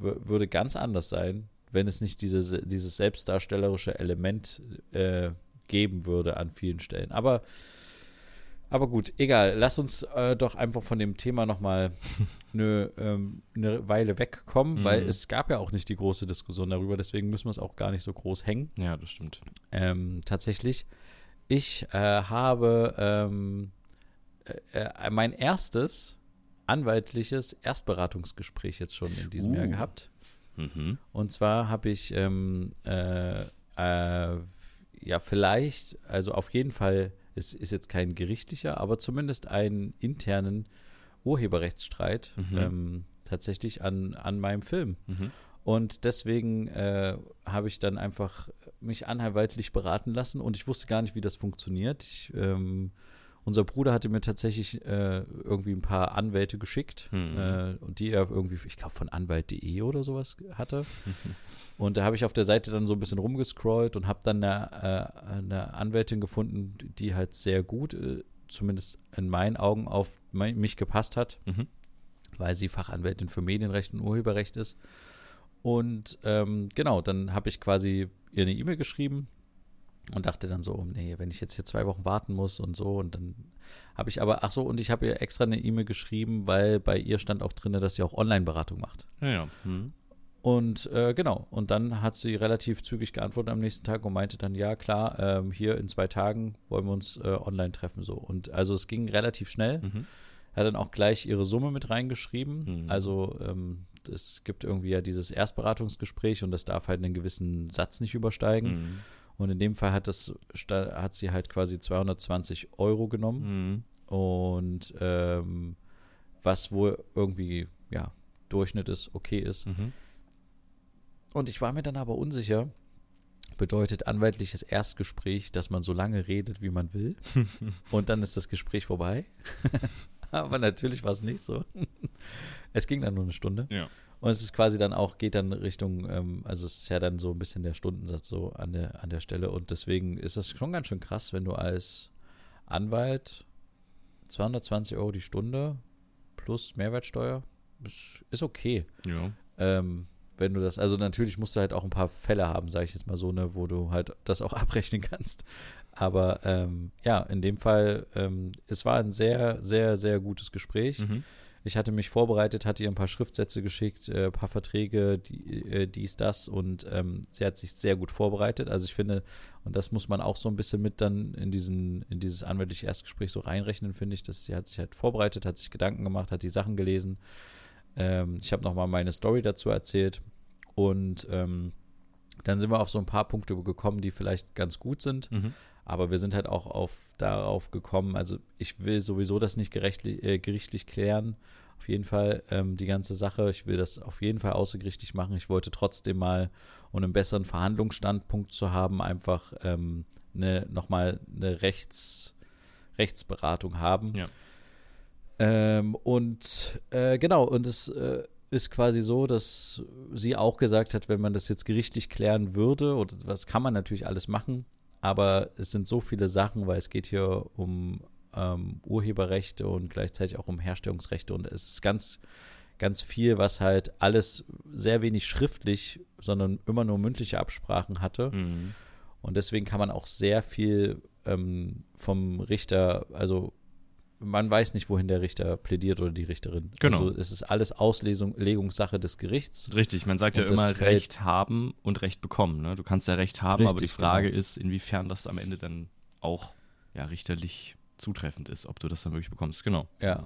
Speaker 1: wür- würde ganz anders sein, wenn es nicht diese, dieses selbstdarstellerische Element äh, geben würde an vielen Stellen. Aber, aber gut, egal. Lass uns äh, doch einfach von dem Thema nochmal eine, ähm, eine Weile wegkommen, weil
Speaker 2: Mhm.
Speaker 1: es gab ja auch nicht die große Diskussion darüber. Deswegen müssen wir es auch gar nicht so groß hängen.
Speaker 2: Ja, das stimmt.
Speaker 1: Ähm, tatsächlich. Ich äh, habe ähm, äh, äh, mein erstes anwaltliches Erstberatungsgespräch jetzt schon in diesem Jahr
Speaker 2: Uh.
Speaker 1: gehabt.
Speaker 2: Mhm.
Speaker 1: Und zwar habe ich ähm, äh, äh, ja vielleicht, also auf jeden Fall, es ist jetzt kein gerichtlicher, aber zumindest einen internen Urheberrechtsstreit
Speaker 2: Mhm.
Speaker 1: ähm, tatsächlich an, an meinem Film.
Speaker 2: Mhm.
Speaker 1: Und deswegen äh, habe ich dann einfach mich anwaltlich beraten lassen und ich wusste gar nicht, wie das funktioniert. Ich, ähm, unser Bruder hatte mir tatsächlich äh, irgendwie ein paar Anwälte geschickt,
Speaker 2: Hm.
Speaker 1: äh, und die er irgendwie, ich glaube, von anwalt.de oder sowas hatte. Und da habe ich auf der Seite dann so ein bisschen rumgescrollt und habe dann eine, äh, eine Anwältin gefunden, die halt sehr gut, äh, zumindest in meinen Augen, auf mich gepasst hat
Speaker 2: Mhm.
Speaker 1: weil sie Fachanwältin für Medienrecht und Urheberrecht ist. Und ähm, genau, dann habe ich quasi ihr eine E-Mail geschrieben und dachte dann so, nee, wenn ich jetzt hier zwei Wochen warten muss und so und dann habe ich aber, ach so, und ich habe ihr extra eine E-Mail geschrieben, weil bei ihr stand auch drin, dass sie auch Online-Beratung macht.
Speaker 2: Ja, ja. Mhm.
Speaker 1: Und äh, genau, und dann hat sie relativ zügig geantwortet am nächsten Tag und meinte dann, ja klar, ähm, hier in zwei Tagen wollen wir uns äh, online treffen so. Und also es ging relativ schnell.
Speaker 2: Mhm.
Speaker 1: Er hat dann auch gleich ihre Summe mit reingeschrieben.
Speaker 2: Mhm.
Speaker 1: Also ähm, es gibt irgendwie ja dieses Erstberatungsgespräch und das darf halt einen gewissen Satz nicht übersteigen.
Speaker 2: Mhm.
Speaker 1: Und in dem Fall hat das hat sie halt quasi 220 Euro genommen
Speaker 2: Mhm.
Speaker 1: und ähm, was wohl irgendwie ja Durchschnitt ist, okay ist.
Speaker 2: Mhm.
Speaker 1: Und ich war mir dann aber unsicher. Bedeutet anwaltliches Erstgespräch, dass man so lange redet, wie man will. und dann ist das Gespräch vorbei. aber natürlich war es nicht so. es ging dann nur eine Stunde.
Speaker 2: Ja.
Speaker 1: Und es ist quasi dann auch, geht dann Richtung, ähm, also es ist ja dann so ein bisschen der Stundensatz so an der, an der Stelle. Und deswegen ist das schon ganz schön krass, wenn du als Anwalt 220 Euro die Stunde plus Mehrwertsteuer, ist, ist okay.
Speaker 2: Ja.
Speaker 1: Ähm, wenn du das, also natürlich musst du halt auch ein paar Fälle haben, sage ich jetzt mal so, ne, wo du halt das auch abrechnen kannst. Aber ähm, ja, in dem Fall, ähm, es war ein sehr, sehr, sehr gutes Gespräch.
Speaker 2: Mhm.
Speaker 1: Ich hatte mich vorbereitet, hatte ihr ein paar Schriftsätze geschickt, äh, ein paar Verträge, die, äh, dies, das und ähm, sie hat sich sehr gut vorbereitet. Also ich finde, und das muss man auch so ein bisschen mit dann in diesen, in dieses anwaltliche Erstgespräch so reinrechnen, finde ich, dass sie hat sich halt vorbereitet, hat sich Gedanken gemacht, hat die Sachen gelesen. Ähm, ich habe nochmal meine Story dazu erzählt und ähm, dann sind wir auf so ein paar Punkte gekommen, die vielleicht ganz gut sind.
Speaker 2: Mhm.
Speaker 1: Aber wir sind halt auch auf, darauf gekommen, also ich will sowieso das nicht äh, gerichtlich klären, auf jeden Fall ähm, die ganze Sache. Ich will das auf jeden Fall außergerichtlich machen. Ich wollte trotzdem mal, um einen besseren Verhandlungsstandpunkt zu haben, einfach ähm, eine, nochmal eine Rechts, Rechtsberatung haben.
Speaker 2: Ja.
Speaker 1: Ähm, und äh, genau, und es äh, ist quasi so, dass sie auch gesagt hat, wenn man das jetzt gerichtlich klären würde, oder was kann man natürlich alles machen, aber es sind so viele Sachen, weil es geht hier um ähm, Urheberrechte und gleichzeitig auch um Herstellungsrechte und es ist ganz, ganz viel, was halt alles sehr wenig schriftlich, sondern immer nur mündliche Absprachen hatte.
Speaker 2: Mhm.
Speaker 1: Und deswegen kann man auch sehr viel ähm, vom Richter, also man weiß nicht, wohin der Richter plädiert oder die Richterin.
Speaker 2: Genau.
Speaker 1: Also es ist alles Auslegungssache des Gerichts.
Speaker 2: Richtig, man sagt
Speaker 1: Und
Speaker 2: ja immer
Speaker 1: fällt-
Speaker 2: Recht haben und Recht bekommen. Ne? Du kannst ja Recht haben, aber die
Speaker 1: Richtig,
Speaker 2: Frage
Speaker 1: genau.
Speaker 2: ist, inwiefern das am Ende dann auch ja, richterlich zutreffend ist, ob du das dann wirklich bekommst. Genau.
Speaker 1: Ja.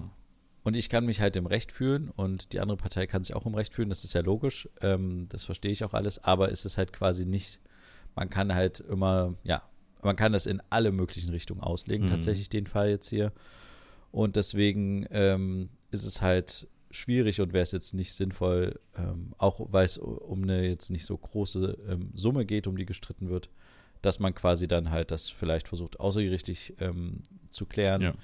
Speaker 1: Und ich kann mich halt im Recht fühlen und die andere Partei kann sich auch im Recht fühlen. Das ist ja logisch. Ähm, das verstehe ich auch alles. Aber es ist halt quasi nicht, man kann halt immer, ja, man kann das in alle möglichen Richtungen auslegen,
Speaker 2: Mhm.
Speaker 1: tatsächlich den Fall jetzt hier. Und deswegen ähm, ist es halt schwierig und wäre es jetzt nicht sinnvoll, ähm, auch weil es um eine jetzt nicht so große ähm, Summe geht, um die gestritten wird, dass man quasi dann halt das vielleicht versucht, außergerichtlich ähm, zu klären.
Speaker 2: Ja.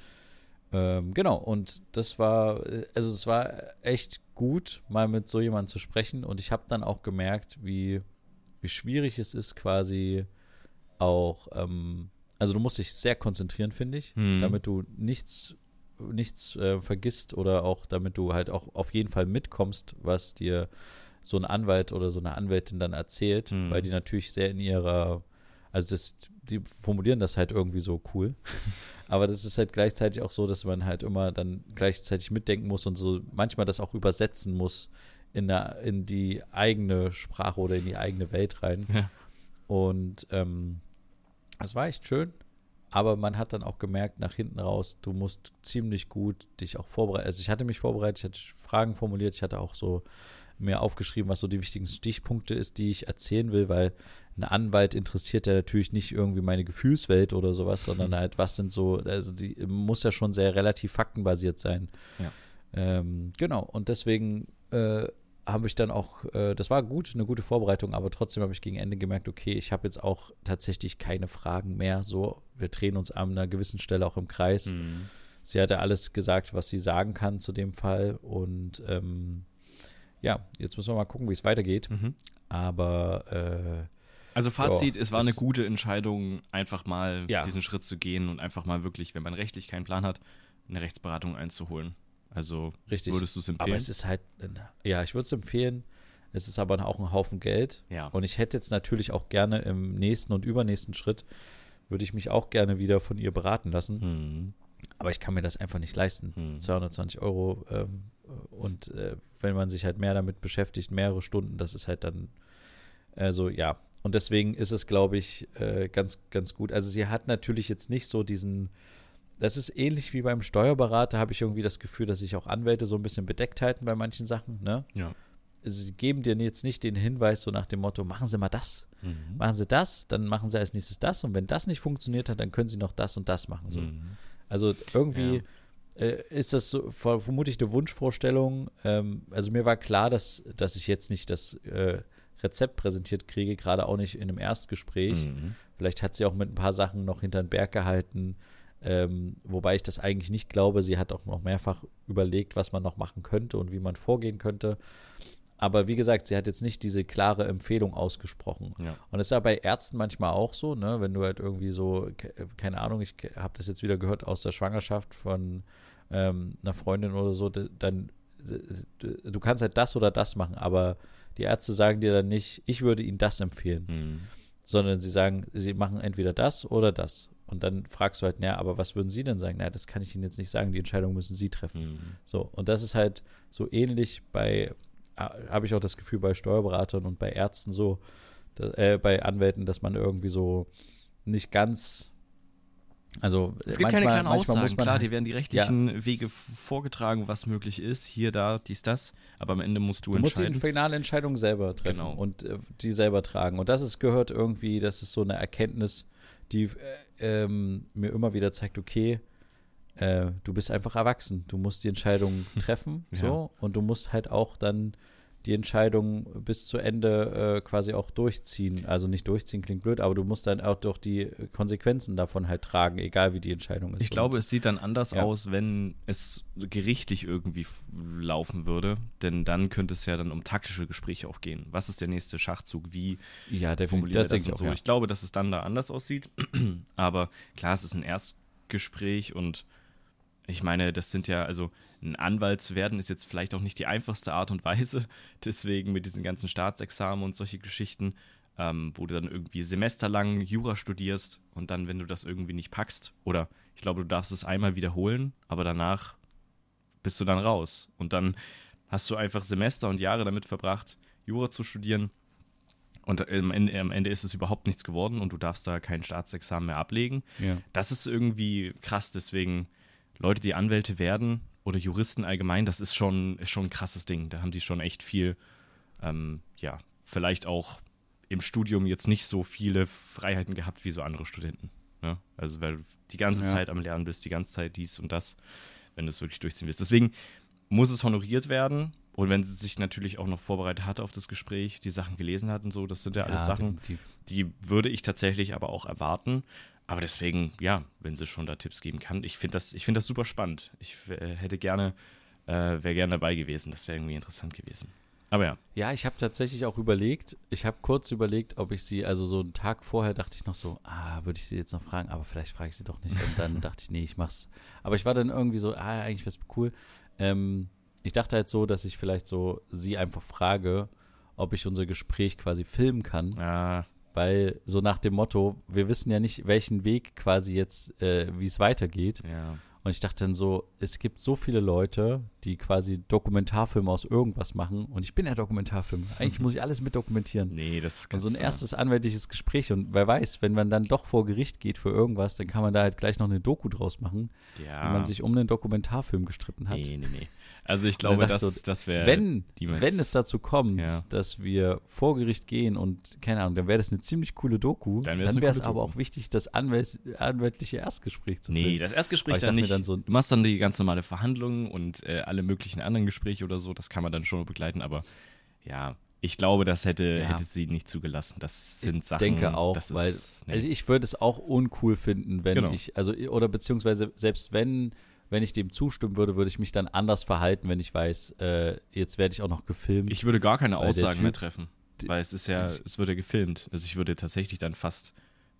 Speaker 1: Ähm, genau, und das war, äh, also es war echt gut, mal mit so jemandem zu sprechen. Und ich habe dann auch gemerkt, wie, wie schwierig es ist, quasi auch, ähm, also du musst dich sehr konzentrieren, finde ich,
Speaker 2: Mhm.
Speaker 1: damit du nichts, nichts äh, vergisst oder auch damit du halt auch auf jeden Fall mitkommst, was dir so ein Anwalt oder so eine Anwältin dann erzählt,
Speaker 2: Mhm.
Speaker 1: weil die natürlich sehr in ihrer, also das, die formulieren das halt irgendwie so cool. Aber das ist halt gleichzeitig auch so, dass man halt immer dann gleichzeitig mitdenken muss und so manchmal das auch übersetzen muss in, der, in die eigene Sprache oder in die eigene Welt rein.
Speaker 2: Ja.
Speaker 1: Und ähm, das war echt schön. Aber man hat dann auch gemerkt, nach hinten raus, du musst ziemlich gut dich auch vorbereiten. Also ich hatte mich vorbereitet, ich hatte Fragen formuliert, ich hatte auch so mir aufgeschrieben, was so die wichtigen Stichpunkte ist, die ich erzählen will, weil ein Anwalt interessiert ja natürlich nicht irgendwie meine Gefühlswelt oder sowas, sondern halt, was sind so, also die muss ja schon sehr relativ faktenbasiert sein.
Speaker 2: Ja.
Speaker 1: Ähm, genau, und deswegen äh, habe ich dann auch, äh, das war gut, eine gute Vorbereitung, aber trotzdem habe ich gegen Ende gemerkt, okay, ich habe jetzt auch tatsächlich keine Fragen mehr. So, wir drehen uns an einer gewissen Stelle auch im Kreis.
Speaker 2: Mhm.
Speaker 1: Sie hatte alles gesagt, was sie sagen kann zu dem Fall. Und ähm, ja, jetzt müssen wir mal gucken, wie es weitergeht.
Speaker 2: Mhm.
Speaker 1: Aber äh,
Speaker 2: Also Fazit,
Speaker 1: Ja,
Speaker 2: es war eine gute Entscheidung, einfach mal
Speaker 1: Ja.
Speaker 2: diesen Schritt zu gehen und einfach mal wirklich, wenn man rechtlich keinen Plan hat, eine Rechtsberatung einzuholen. Also
Speaker 1: richtig.
Speaker 2: würdest du es empfehlen?
Speaker 1: Aber es ist halt, ja, ich würde es empfehlen. Es ist aber auch ein Haufen Geld.
Speaker 2: ja.
Speaker 1: Und ich hätte jetzt natürlich auch gerne im nächsten und übernächsten Schritt, würde ich mich auch gerne wieder von ihr beraten lassen.
Speaker 2: Mhm.
Speaker 1: Aber ich kann mir das einfach nicht leisten.
Speaker 2: Hm.
Speaker 1: 220 Euro. Ähm, und äh, wenn man sich halt mehr damit beschäftigt, mehrere Stunden, das ist halt dann, also ja. Und deswegen ist es, glaube ich, äh, ganz, ganz gut. Also sie hat natürlich jetzt nicht so diesen, das ist ähnlich wie beim Steuerberater, habe ich irgendwie das Gefühl, dass sich auch Anwälte so ein bisschen bedeckt halten bei manchen Sachen, ne?
Speaker 2: Ja.
Speaker 1: Sie geben dir jetzt nicht den Hinweis so nach dem Motto, machen Sie mal das,
Speaker 2: Mhm.
Speaker 1: machen Sie das, dann machen Sie als nächstes das und wenn das nicht funktioniert hat, dann können Sie noch das und das machen. So.
Speaker 2: Mhm.
Speaker 1: Also irgendwie äh, ist das so, ver- vermutlich eine Wunschvorstellung. Ähm, also mir war klar, dass, dass ich jetzt nicht das äh, Rezept präsentiert kriege, gerade auch nicht in einem Erstgespräch.
Speaker 2: Mhm.
Speaker 1: Vielleicht hat sie auch mit ein paar Sachen noch hinter den Berg gehalten, ähm, wobei ich das eigentlich nicht glaube. Sie hat auch noch mehrfach überlegt, was man noch machen könnte und wie man vorgehen könnte. Aber wie gesagt, sie hat jetzt nicht diese klare Empfehlung ausgesprochen.
Speaker 2: Ja.
Speaker 1: Und das ist ja bei Ärzten manchmal auch so, ne? Wenn du halt irgendwie so, ke- keine Ahnung, ich habe das jetzt wieder gehört aus der Schwangerschaft von ähm, einer Freundin oder so, dann du kannst halt das oder das machen, aber die Ärzte sagen dir dann nicht, ich würde ihnen das empfehlen,
Speaker 2: Mhm.
Speaker 1: sondern sie sagen, sie machen entweder das oder das. Und dann fragst du halt, naja, aber was würden sie denn sagen? Naja, das kann ich ihnen jetzt nicht sagen, die Entscheidung müssen sie treffen.
Speaker 2: Mhm.
Speaker 1: So, und das ist halt so ähnlich bei, habe ich auch das Gefühl, bei Steuerberatern und bei Ärzten so, äh, bei Anwälten, dass man irgendwie so nicht ganz, also
Speaker 2: Es gibt
Speaker 1: manchmal,
Speaker 2: keine klaren Aussagen.
Speaker 1: muss man
Speaker 2: Klar,
Speaker 1: halt-
Speaker 2: die werden die rechtlichen Wege f- vorgetragen, was möglich ist. Hier, da, dies, das. Aber am Ende musst du,
Speaker 1: Du musst die
Speaker 2: entscheiden.
Speaker 1: finale Entscheidung selber treffen
Speaker 2: Genau.
Speaker 1: und äh, die selber tragen. Und das ist, gehört irgendwie, das ist so eine Erkenntnis, die äh, ähm, mir immer wieder zeigt, okay, äh, du bist einfach erwachsen. Du musst die Entscheidung treffen,
Speaker 2: Ja.
Speaker 1: so, und du musst halt auch dann die Entscheidung bis zu Ende äh, quasi auch durchziehen. Also nicht durchziehen klingt blöd, aber du musst dann auch doch die Konsequenzen davon halt tragen, egal wie die Entscheidung ist.
Speaker 2: Ich glaube, es sieht dann anders
Speaker 1: Ja.
Speaker 2: aus, wenn es gerichtlich irgendwie laufen würde. Denn dann könnte es ja dann um taktische Gespräche auch gehen. Was ist der nächste Schachzug? Wie
Speaker 1: ja,
Speaker 2: wir das,
Speaker 1: denke
Speaker 2: und
Speaker 1: ich
Speaker 2: so?
Speaker 1: auch, ja.
Speaker 2: Ich glaube, dass es dann da anders aussieht. Aber klar, es ist ein Erstgespräch und ich meine, das sind ja, also ein Anwalt zu werden, ist jetzt vielleicht auch nicht die einfachste Art und Weise. Deswegen mit diesen ganzen Staatsexamen und solche Geschichten, ähm, wo du dann irgendwie semesterlang Jura studierst und dann, wenn du das irgendwie nicht packst, oder ich glaube, du darfst es einmal wiederholen, aber danach bist du dann raus. Und dann hast du einfach Semester und Jahre damit verbracht, Jura zu studieren. Und am Ende, am Ende ist es überhaupt nichts geworden und du darfst da kein Staatsexamen mehr ablegen.
Speaker 1: Ja.
Speaker 2: Das ist irgendwie krass, deswegen Leute, die Anwälte werden oder Juristen allgemein, das ist schon, ist schon ein krasses Ding. Da haben die schon echt viel, ähm, ja, vielleicht auch im Studium jetzt nicht so viele Freiheiten gehabt wie so andere Studenten. Ne? Also, weil du die ganze
Speaker 1: Ja.
Speaker 2: Zeit am Lernen bist, die ganze Zeit dies und das, wenn du es wirklich durchziehen willst. Deswegen muss es honoriert werden. Und wenn sie sich natürlich auch noch vorbereitet hat auf das Gespräch, die Sachen gelesen hat und so, das sind ja alles Sachen,
Speaker 1: definitiv.
Speaker 2: die würde ich tatsächlich aber auch erwarten. Aber deswegen, ja, wenn sie schon da Tipps geben kann, ich finde das, ich finde das super spannend. Ich äh, hätte gerne, äh, wäre gerne dabei gewesen. Das wäre irgendwie interessant gewesen. Aber ja,
Speaker 1: Ja, ich habe tatsächlich auch überlegt, ich habe kurz überlegt, ob ich sie, also so einen Tag vorher dachte ich noch so, ah, würde ich sie jetzt noch fragen, aber vielleicht frage ich sie doch nicht. Und dann dachte ich, nee, ich mach's. Aber ich war dann irgendwie so, ah, eigentlich wäre es cool. Ähm, ich dachte halt so, dass ich vielleicht so sie einfach frage, ob ich unser Gespräch quasi filmen kann,
Speaker 2: ja,
Speaker 1: weil so nach dem Motto, wir wissen ja nicht, welchen Weg quasi jetzt, äh, wie es weitergeht.
Speaker 2: ja.
Speaker 1: Und ich dachte dann so, es gibt so viele Leute, die quasi Dokumentarfilme aus irgendwas machen. Und ich bin ja Dokumentarfilm. Eigentlich muss ich alles mit dokumentieren.
Speaker 2: Nee, das
Speaker 1: Und
Speaker 2: kannst
Speaker 1: so ein
Speaker 2: du-
Speaker 1: erstes anwältliches Gespräch. Und wer weiß, wenn man dann doch vor Gericht geht für irgendwas, dann kann man da halt gleich noch eine Doku draus machen,
Speaker 2: ja.
Speaker 1: wie man sich um einen Dokumentarfilm gestritten hat.
Speaker 2: Nee, nee, nee. Also ich
Speaker 1: dann
Speaker 2: glaube, das,
Speaker 1: ich so,
Speaker 2: das wäre.
Speaker 1: wenn, wenn es dazu kommt,
Speaker 2: Ja.
Speaker 1: dass wir vor Gericht gehen und, keine Ahnung, dann wäre das eine ziemlich coole Doku.
Speaker 2: Dann
Speaker 1: wäre es aber auch wichtig, das anwäls anwältliche Erstgespräch zu
Speaker 2: Nee,
Speaker 1: filmen.
Speaker 2: das Erstgespräch
Speaker 1: ich
Speaker 2: dann nicht.
Speaker 1: dann so-
Speaker 2: du machst dann die ganz normale Verhandlung und äh, alle möglichen anderen Gespräche oder so, das kann man dann schon begleiten, aber ja, ich glaube, das hätte,
Speaker 1: Ja.
Speaker 2: hätte sie nicht zugelassen. Das sind
Speaker 1: ich
Speaker 2: Sachen.
Speaker 1: denke auch,
Speaker 2: das
Speaker 1: weil
Speaker 2: ist, nee.
Speaker 1: also ich würde es auch uncool finden, wenn
Speaker 2: Genau.
Speaker 1: ich also oder beziehungsweise selbst wenn wenn ich dem zustimmen würde, würde ich mich dann anders verhalten, wenn ich weiß, äh, jetzt werde ich auch noch gefilmt.
Speaker 2: Ich würde gar keine Aussagen mehr treffen, weil es ist ja, es wird ja gefilmt. Also ich würde tatsächlich dann fast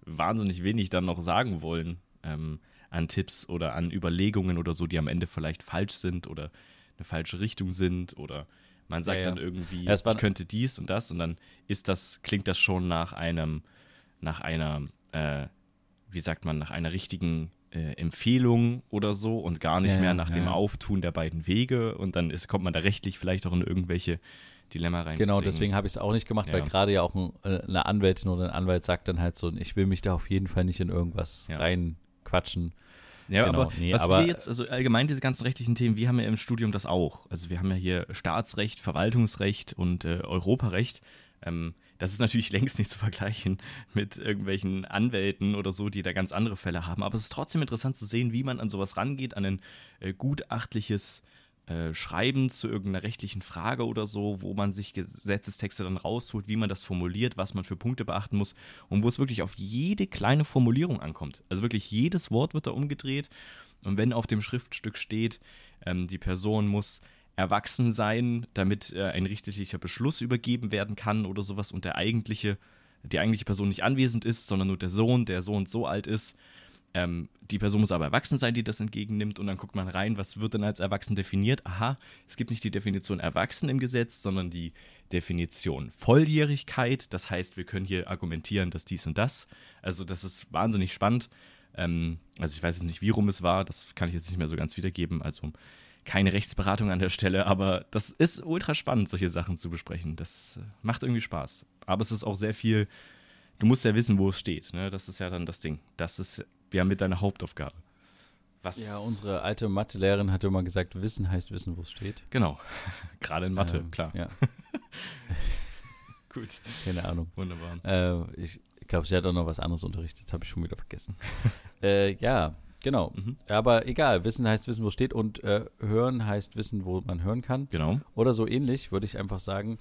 Speaker 2: wahnsinnig wenig dann noch sagen wollen ähm, an Tipps oder an Überlegungen oder so, die am Ende vielleicht falsch sind oder eine falsche Richtung sind oder man sagt
Speaker 1: Ja, ja.
Speaker 2: dann irgendwie,
Speaker 1: Ja,
Speaker 2: ich könnte dies und das und dann ist das, klingt das schon nach einem, nach einer, äh, wie sagt man, nach einer richtigen äh, Empfehlung oder so und gar nicht
Speaker 1: Ja,
Speaker 2: mehr nach
Speaker 1: ja,
Speaker 2: dem
Speaker 1: ja.
Speaker 2: Auftun der beiden Wege und dann ist, kommt man da rechtlich vielleicht auch in irgendwelche Dilemma rein.
Speaker 1: Genau, deswegen habe ich es auch nicht gemacht, weil gerade ja auch ein, äh, eine Anwältin oder ein Anwalt sagt dann halt so, ich will mich da auf jeden Fall nicht in irgendwas reinquatschen.
Speaker 2: Ja,
Speaker 1: Genau,
Speaker 2: aber
Speaker 1: nee,
Speaker 2: was
Speaker 1: aber-
Speaker 2: wir jetzt, also allgemein diese ganzen rechtlichen Themen, wir haben ja im Studium das auch. Also wir haben ja hier Staatsrecht, Verwaltungsrecht und äh, Europarecht. Ähm, das ist natürlich längst nicht zu vergleichen mit irgendwelchen Anwälten oder so, die da ganz andere Fälle haben. Aber es ist trotzdem interessant zu sehen, wie man an sowas rangeht, an ein äh, gutachtliches äh, Schreiben zu irgendeiner rechtlichen Frage oder so, wo man sich Gesetzestexte dann rausholt, wie man das formuliert, was man für Punkte beachten muss und wo es wirklich auf jede kleine Formulierung ankommt. Also wirklich jedes Wort wird da umgedreht und wenn auf dem Schriftstück steht, ähm, die Person muss erwachsen sein, damit äh, ein richterlicher Beschluss übergeben werden kann oder sowas und der eigentliche, die eigentliche Person nicht anwesend ist, sondern nur der Sohn, der so und so alt ist, Ähm, die Person muss aber erwachsen sein, die das entgegennimmt. Und dann guckt man rein, was wird denn als erwachsen definiert? Aha, es gibt nicht die Definition erwachsen im Gesetz, sondern die Definition Volljährigkeit. Das heißt, wir können hier argumentieren, dass dies und das. Also das ist wahnsinnig spannend. Ähm, also ich weiß jetzt nicht, wie rum es war. Das kann ich jetzt nicht mehr so ganz wiedergeben. Also keine Rechtsberatung an der Stelle, aber das ist ultra spannend, solche Sachen zu besprechen. Das äh, macht irgendwie Spaß. Aber es ist auch sehr viel, du musst ja wissen, wo es steht. Ne? Das ist ja dann das Ding. Das ist ja mit deiner Hauptaufgabe.
Speaker 1: Was ja, unsere alte Mathelehrerin hatte immer gesagt, Wissen heißt Wissen, wo es steht.
Speaker 2: Genau. Gerade in Mathe, ähm, klar.
Speaker 1: Ja.
Speaker 2: Gut.
Speaker 1: Keine Ahnung.
Speaker 2: Wunderbar.
Speaker 1: Äh, ich glaube, sie hat auch noch was anderes unterrichtet, habe ich schon wieder vergessen. äh, ja, Genau. Mhm. Aber egal, Wissen heißt Wissen, wo es steht und äh, Hören heißt Wissen, wo man hören kann.
Speaker 2: Genau.
Speaker 1: Oder so ähnlich, würde ich einfach sagen.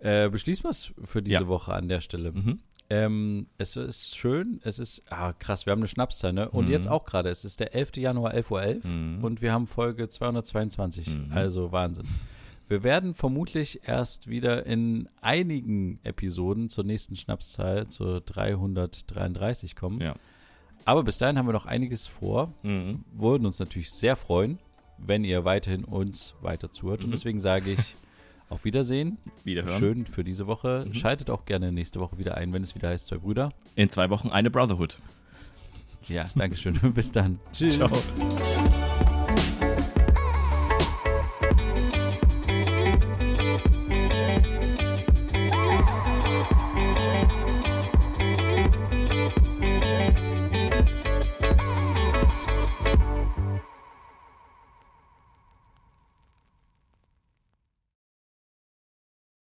Speaker 1: Äh, beschließen wir es für diese ja. Woche an der Stelle. Mhm. Ähm, es ist schön, es ist, ah krass, wir haben eine Schnapszahl, ne? Und mhm. jetzt auch gerade, es ist der 11. Januar, 11.11 Uhr .11 mhm. und wir haben Folge 222, mhm. also Wahnsinn. Wir werden vermutlich erst wieder in einigen Episoden zur nächsten Schnapszahl, zur 333 kommen.
Speaker 2: Ja.
Speaker 1: Aber bis dahin haben wir noch einiges vor. Mhm. Würden uns natürlich sehr freuen, wenn ihr weiterhin uns weiter zuhört. Mhm. Und deswegen sage ich auf Wiedersehen.
Speaker 2: Wiederhören.
Speaker 1: Schön für diese Woche. Mhm. Schaltet auch gerne nächste Woche wieder ein, wenn es wieder heißt Zwei Brüder.
Speaker 2: In zwei Wochen eine Brotherhood.
Speaker 1: Ja, Dankeschön. Bis dann.
Speaker 2: Tschüss. Ciao.